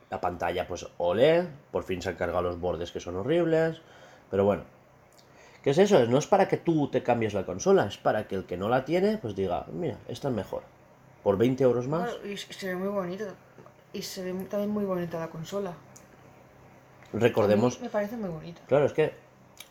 la pantalla pues OLED, por fin se han cargado los bordes que son horribles. Pero bueno, ¿qué es eso? No es para que tú te cambies la consola, es para que el que no la tiene pues diga, mira, esta es mejor. Por 20 euros más. Y se ve muy bonita. Y se ve también muy bonita la consola. A Recordemos, mí me parece muy bonita. Claro, es que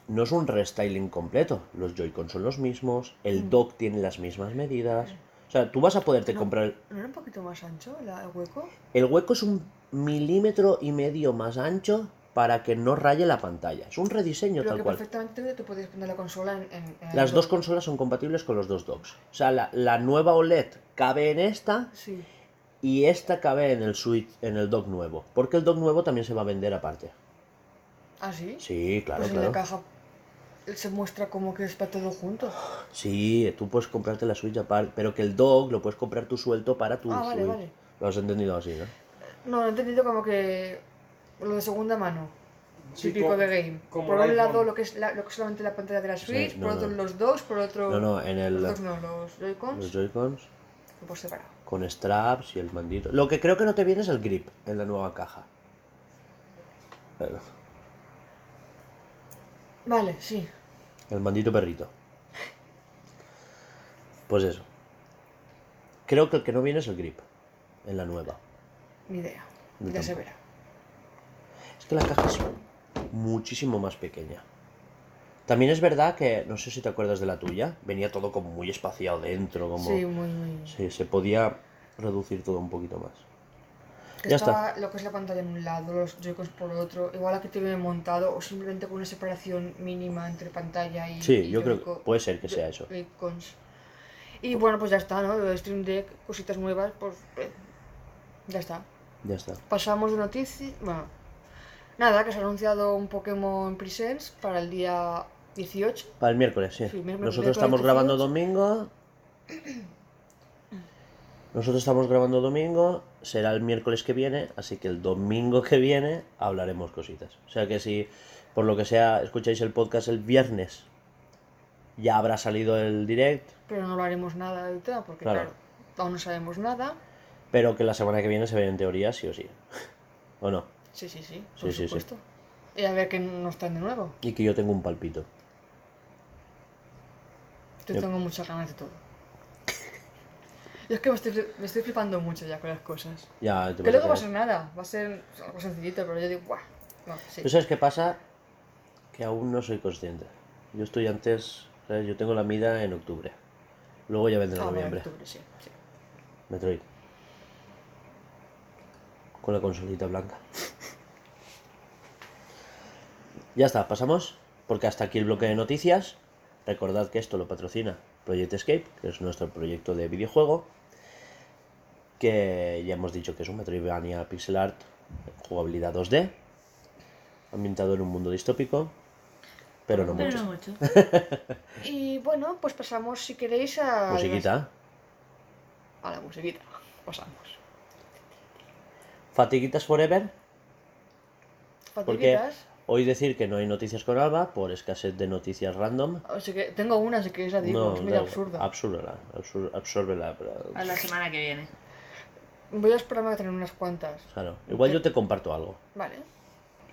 no es un restyling completo. Los Joy-Con son los mismos, el dock tiene las mismas medidas. O sea, tú vas a poderte No. comprar... ¿No era un poquito más ancho la- el hueco? El hueco es un milímetro y medio más ancho para que no raye la pantalla. Es un rediseño Pero tal que cual. perfectamente te podías poner la consola en, en- en el Las dos dock. consolas son compatibles con los dos docks. O sea, la, la nueva OLED cabe en esta Sí. y esta cabe en el Switch, en el dock nuevo. Porque el dock nuevo también se va a vender aparte. ¿Ah, sí? Sí, claro, pues en claro. la caja se muestra como que es para todo junto. Sí, tú puedes comprarte la Switch aparte, pero que el dock lo puedes comprar tú suelto para tu Ah, vale, Switch. vale. Lo has entendido así, ¿no? No, lo he entendido como que lo de segunda mano. Sí, típico co- de game. como Por un lado lo que es la- lo que es solamente la pantalla de la Switch, no, por otro no. los dos, por otro No, no, en el, los dos no, los Joy-Cons los Joy-Cons por separado. con straps y el mandito. Lo que creo que no te viene es el grip en la nueva caja. Pero, Vale, sí. El mandito perrito. Pues eso. Creo que el que no viene es el grip en la nueva. Ni idea. Yo Ya se verá. Es que la caja es muchísimo más pequeña. También es verdad que, no sé si te acuerdas de la tuya, venía todo como muy espaciado dentro, como... Sí, muy, muy. Sí, se podía reducir todo un poquito más. Que Ya estaba lo que es la pantalla en un lado, los Joy-Cons por otro, igual aquí te viene montado o simplemente con una separación mínima entre pantalla y. Sí, y yo creo que puede ser que sea eso. Joy-Cons. Y bueno, pues ya está, ¿no? De Stream Deck, cositas nuevas, pues. eh, ya está. Ya está. Pasamos de noticias. Bueno, nada, que se ha anunciado un Pokémon Presents para el día 18. Para el miércoles, sí. Sí, miércoles, Nosotros miércoles estamos grabando 18. domingo. Nosotros estamos grabando domingo, será el miércoles que viene, así que el domingo que viene hablaremos cositas. O sea que si por lo que sea escucháis el podcast el viernes, ya habrá salido el direct, Pero no lo haremos nada ahorita, porque Claro. claro, aún no sabemos nada. pero que la semana que viene se ve en teoría sí o sí. ¿O no? Sí, sí, sí, Sí, por sí, sí. supuesto. Y a ver qué nos traen de nuevo. Y que yo tengo un palpito. Yo Yep. tengo muchas ganas de todo. Yo es que me estoy, me estoy flipando mucho ya con las cosas. Ya, te Que luego va a ser nada, va a ser algo sencillito, pero yo digo, ¡guau! No, sí. ¿Tú sabes qué pasa? Que aún no soy consciente. Yo estoy antes, ¿sabes? Yo tengo la mida en octubre. Luego ya vendrá Ah, noviembre. octubre, sí, sí. Metroid. Con la consolita blanca. Ya está, pasamos. Porque hasta aquí el bloque de noticias. Recordad que esto lo patrocina Project Escape, que es nuestro proyecto de videojuego. Que ya hemos dicho que es un Metroidvania pixel art, jugabilidad 2D, ambientado en un mundo distópico, pero no Pero mucho. no mucho. Y bueno, pues pasamos, si queréis, a... Musiquita. A la musiquita. Pasamos. Fatiguitas Forever. Porque Fatiguitas. hoy decir que no hay noticias con Alba por escasez de noticias random. Así que tengo una, si queréis la digo, es da- absurda. Absúrbela, absórbela, pero- A la semana que viene. Voy a esperarme a tener unas cuantas. Claro, igual yo te comparto algo. Vale.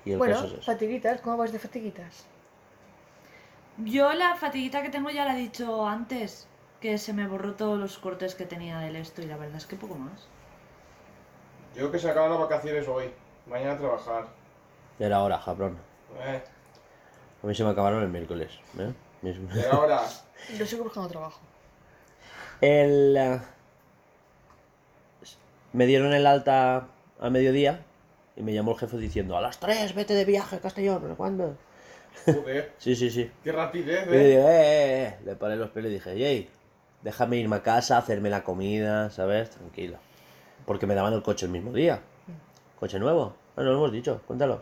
Y el Bueno, caso es fatiguitas, ¿cómo vais de fatiguitas? Yo la fatiguita que tengo ya la he dicho antes. Que se me borró todos los cortes que tenía del esto y la verdad es que poco más. Yo que se acaban las vacaciones hoy. Mañana a trabajar. Ya era hora, cabrón. Eh, A mí se me acabaron el miércoles. ¿eh? Y ahora. Yo sigo buscando trabajo. El, eh, me dieron el alta a mediodía y me llamó el jefe diciendo, a las 3 vete de viaje a Castellón, sé cuándo. Joder, Sí, sí, sí. qué rapidez, Y le eh. digo, eh, eh, eh. Le paré los pelos y dije, Jay, déjame irme a casa, hacerme la comida, ¿sabes? Tranquilo. Porque me daban el coche el mismo día. Coche nuevo. Ah, no lo hemos dicho, cuéntalo.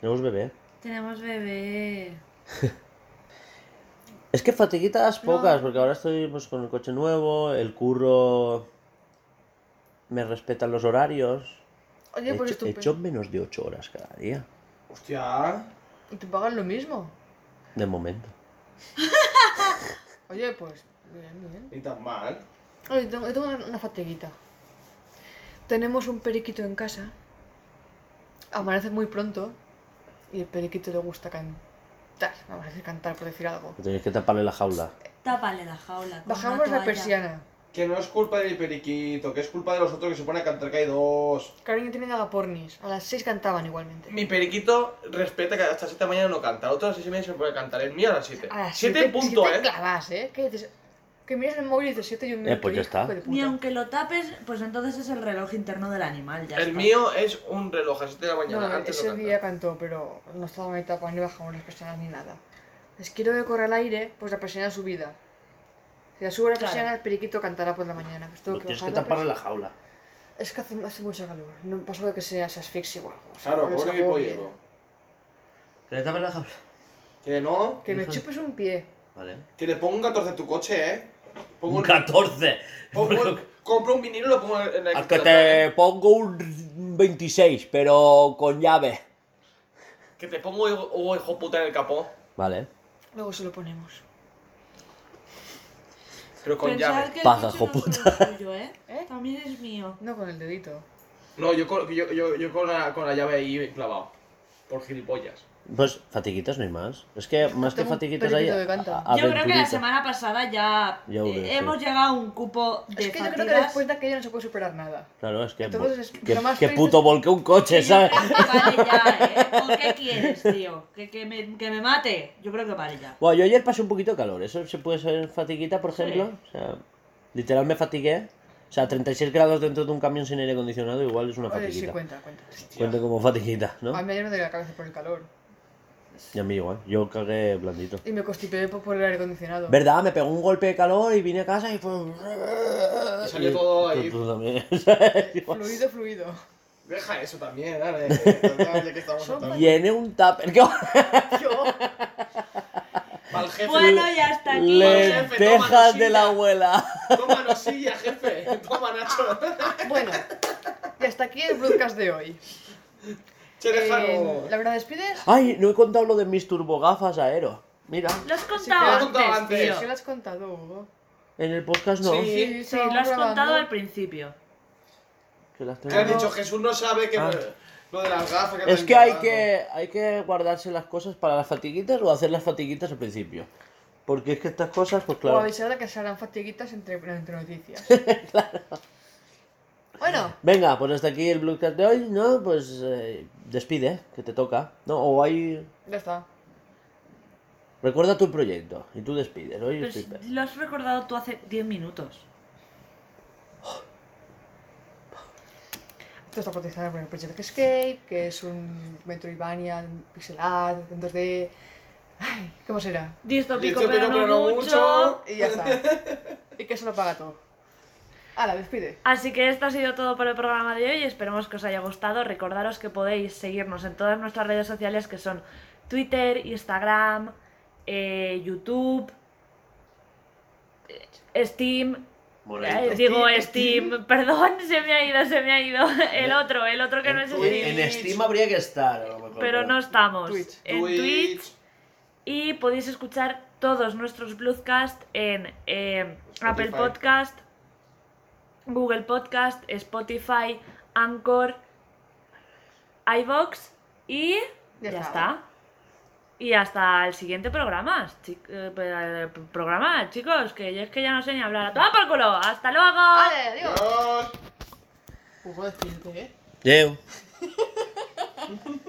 Tenemos bebé. Tenemos bebé. Es que fatiguitas pocas, No. porque ahora estoy pues, con el coche nuevo, el curro me respetan los horarios. Oye, He pues hecho, he estupendo. hecho menos de 8 horas cada día, Hostia. Y te pagan lo mismo. de momento. Oye, pues, bien, bien. Ni tan mal. Oye, tengo, yo tengo una, una fatiguita. Tenemos un periquito en casa. Amanece muy pronto. Y el periquito le gusta cantar. Vamos a decir cantar, por decir algo. Tenéis que taparle la jaula. Tápale la jaula. Bajamos la persiana. Que no es culpa del periquito, que es culpa de los otros que se pone a cantar que hay dos. Cariño tiene agapornis. A las 6 cantaban igualmente. Mi periquito respeta que hasta 7 de la mañana no canta. Otro a las 6 y media se puede cantar. El mío a las 7. A las 7 siete- punto, siete eh. clavas, ¿eh? ¿Qué dices? Que miras el móvil y dices 7 y un Eh, minuto. pues ya está. Ni aunque lo tapes, pues entonces es el reloj interno del animal. Ya El está. mío es un reloj a 7 de la mañana. No, antes ese no canta. día cantó, pero no estaba en etapa ni bajamos las persianas ni nada. Les quiero que corra al aire, pues la persiana subida. Si la subo la Claro. persiana, el periquito cantará por la mañana. Pues tengo que tienes que bajar la taparle la persiana. jaula. Es que hace, hace mucho calor. No pasa que sea, se asfixie o algo. o sea, Claro, pobre mi pollo. ¿Que le tapes la jaula? Que no. Que me chupes un pie. Vale. Que le pongo un 14 a tu coche, eh. Pongo Un 14. pongo- compro un vinilo y lo pongo en el A que te pongo un 26, pero con llave. Que te pongo oh, hijo puta en el capó. Vale. Luego se lo ponemos. Pero con Pensad llave. que el Paja, coche no joputa. solo es tuyo, ¿eh? ¿Eh? También es mío. No con el dedito. No, yo con, yo, yo, yo con, la, con la llave ahí clavado. Por gilipollas. Pues fatiguitas no hay más. Es que más que Tengo fatiguitas hay. a- Yo creo que la semana pasada ya, Ya eh, hubo, sí. hemos llegado a un cupo de Es que yo creo que fatigas. después de aquello no se puede superar nada. Claro, es que. Entonces, que, lo más que triste puto es- volqué un coche, ¿sabes? vale ya, ¿eh? ¿Por qué quieres, tío? ¿Que, que, me, que me mate. Yo creo que vale ya. Bueno, yo ayer pasé un poquito de calor. ¿Eso se puede ser fatiguita, por Sí. ejemplo? O sea, literal me fatigué. O sea, 36 grados dentro de un camión sin aire acondicionado igual es una Oye, sí, fatiguita. cuenta, cuenta. Cuenta como fatiguita, ¿no? A mí ayer me dolía la cabeza por el calor. Y a mí igual. Yo cagué blandito. Y me constipé por el aire acondicionado. ¿Verdad? Me pegó un golpe de calor y vine a casa y fue... Y salió todo ahí. Tú, tú también. Fluido, fluido. Deja eso también, dale. Ya que estamos. Llené un tupper. ¿Qué Yo. Jefe. Bueno, ya está aquí. Lentejas de la abuela. Toma nosilla, jefe. Toma, Nacho. Bueno, y hasta aquí el broadcast de hoy. Eh. ¿La verdad despides? Ay, no he contado lo de mis turbogafas aero. Mira, Lo has Sí, contado he antes, contado antes. tío. ¿Qué lo has contado, Hugo? en el podcast no. Sí. Sí, estábamos lo has grabando. contado al principio. Que las tengo- ¿Qué has dicho? Jesús no sabe que Ah. lo de las gafas. te Es que hay que, hay que guardarse las cosas para las fatiguitas o hacer las fatiguitas al principio. Porque es que estas cosas, pues O claro. avisar de que se harán fatiguitas entre, entre noticias. Bueno, Venga, pues hasta aquí el Bluecast de hoy, ¿no? Pues eh, despide, que te toca. No, o hay. ya está. Recuerda tu proyecto y tú despides. Hoy Pues estoy- lo has recordado tú hace 10 minutos. Esto está patrocinado por el Project Escape, que es un Metroidvania pixel art, en 2D. Ay, ¿cómo será? Distópico, pero, no, pero no mucho. mucho. Y ya está. y que se lo paga todo. Hala, despide. Así que esto ha sido todo por el programa de hoy. Esperemos que os haya gustado. Recordaros que podéis seguirnos en todas nuestras redes sociales que son Twitter, Instagram, eh, YouTube, eh, Steam. Eh, digo Steam, perdón, se me ha ido, se me ha ido. El otro, el otro que no es En, Steam. en Steam habría que estar, a lo mejor. Pero no estamos. Twitch. En Twitch. Y podéis escuchar todos nuestros Bluescast en eh, Apple Podcast, Google Podcast, Spotify, Anchor, iVox y Ya ya, está. está. Y hasta el siguiente programa, eh, eh, programa, chicos, que yo es que ya no sé ni hablar. ¡Toma por culo! ¡Hasta luego! ¡Vale, adiós! Adiós. Hugo, despídete, ¿eh? Adeu.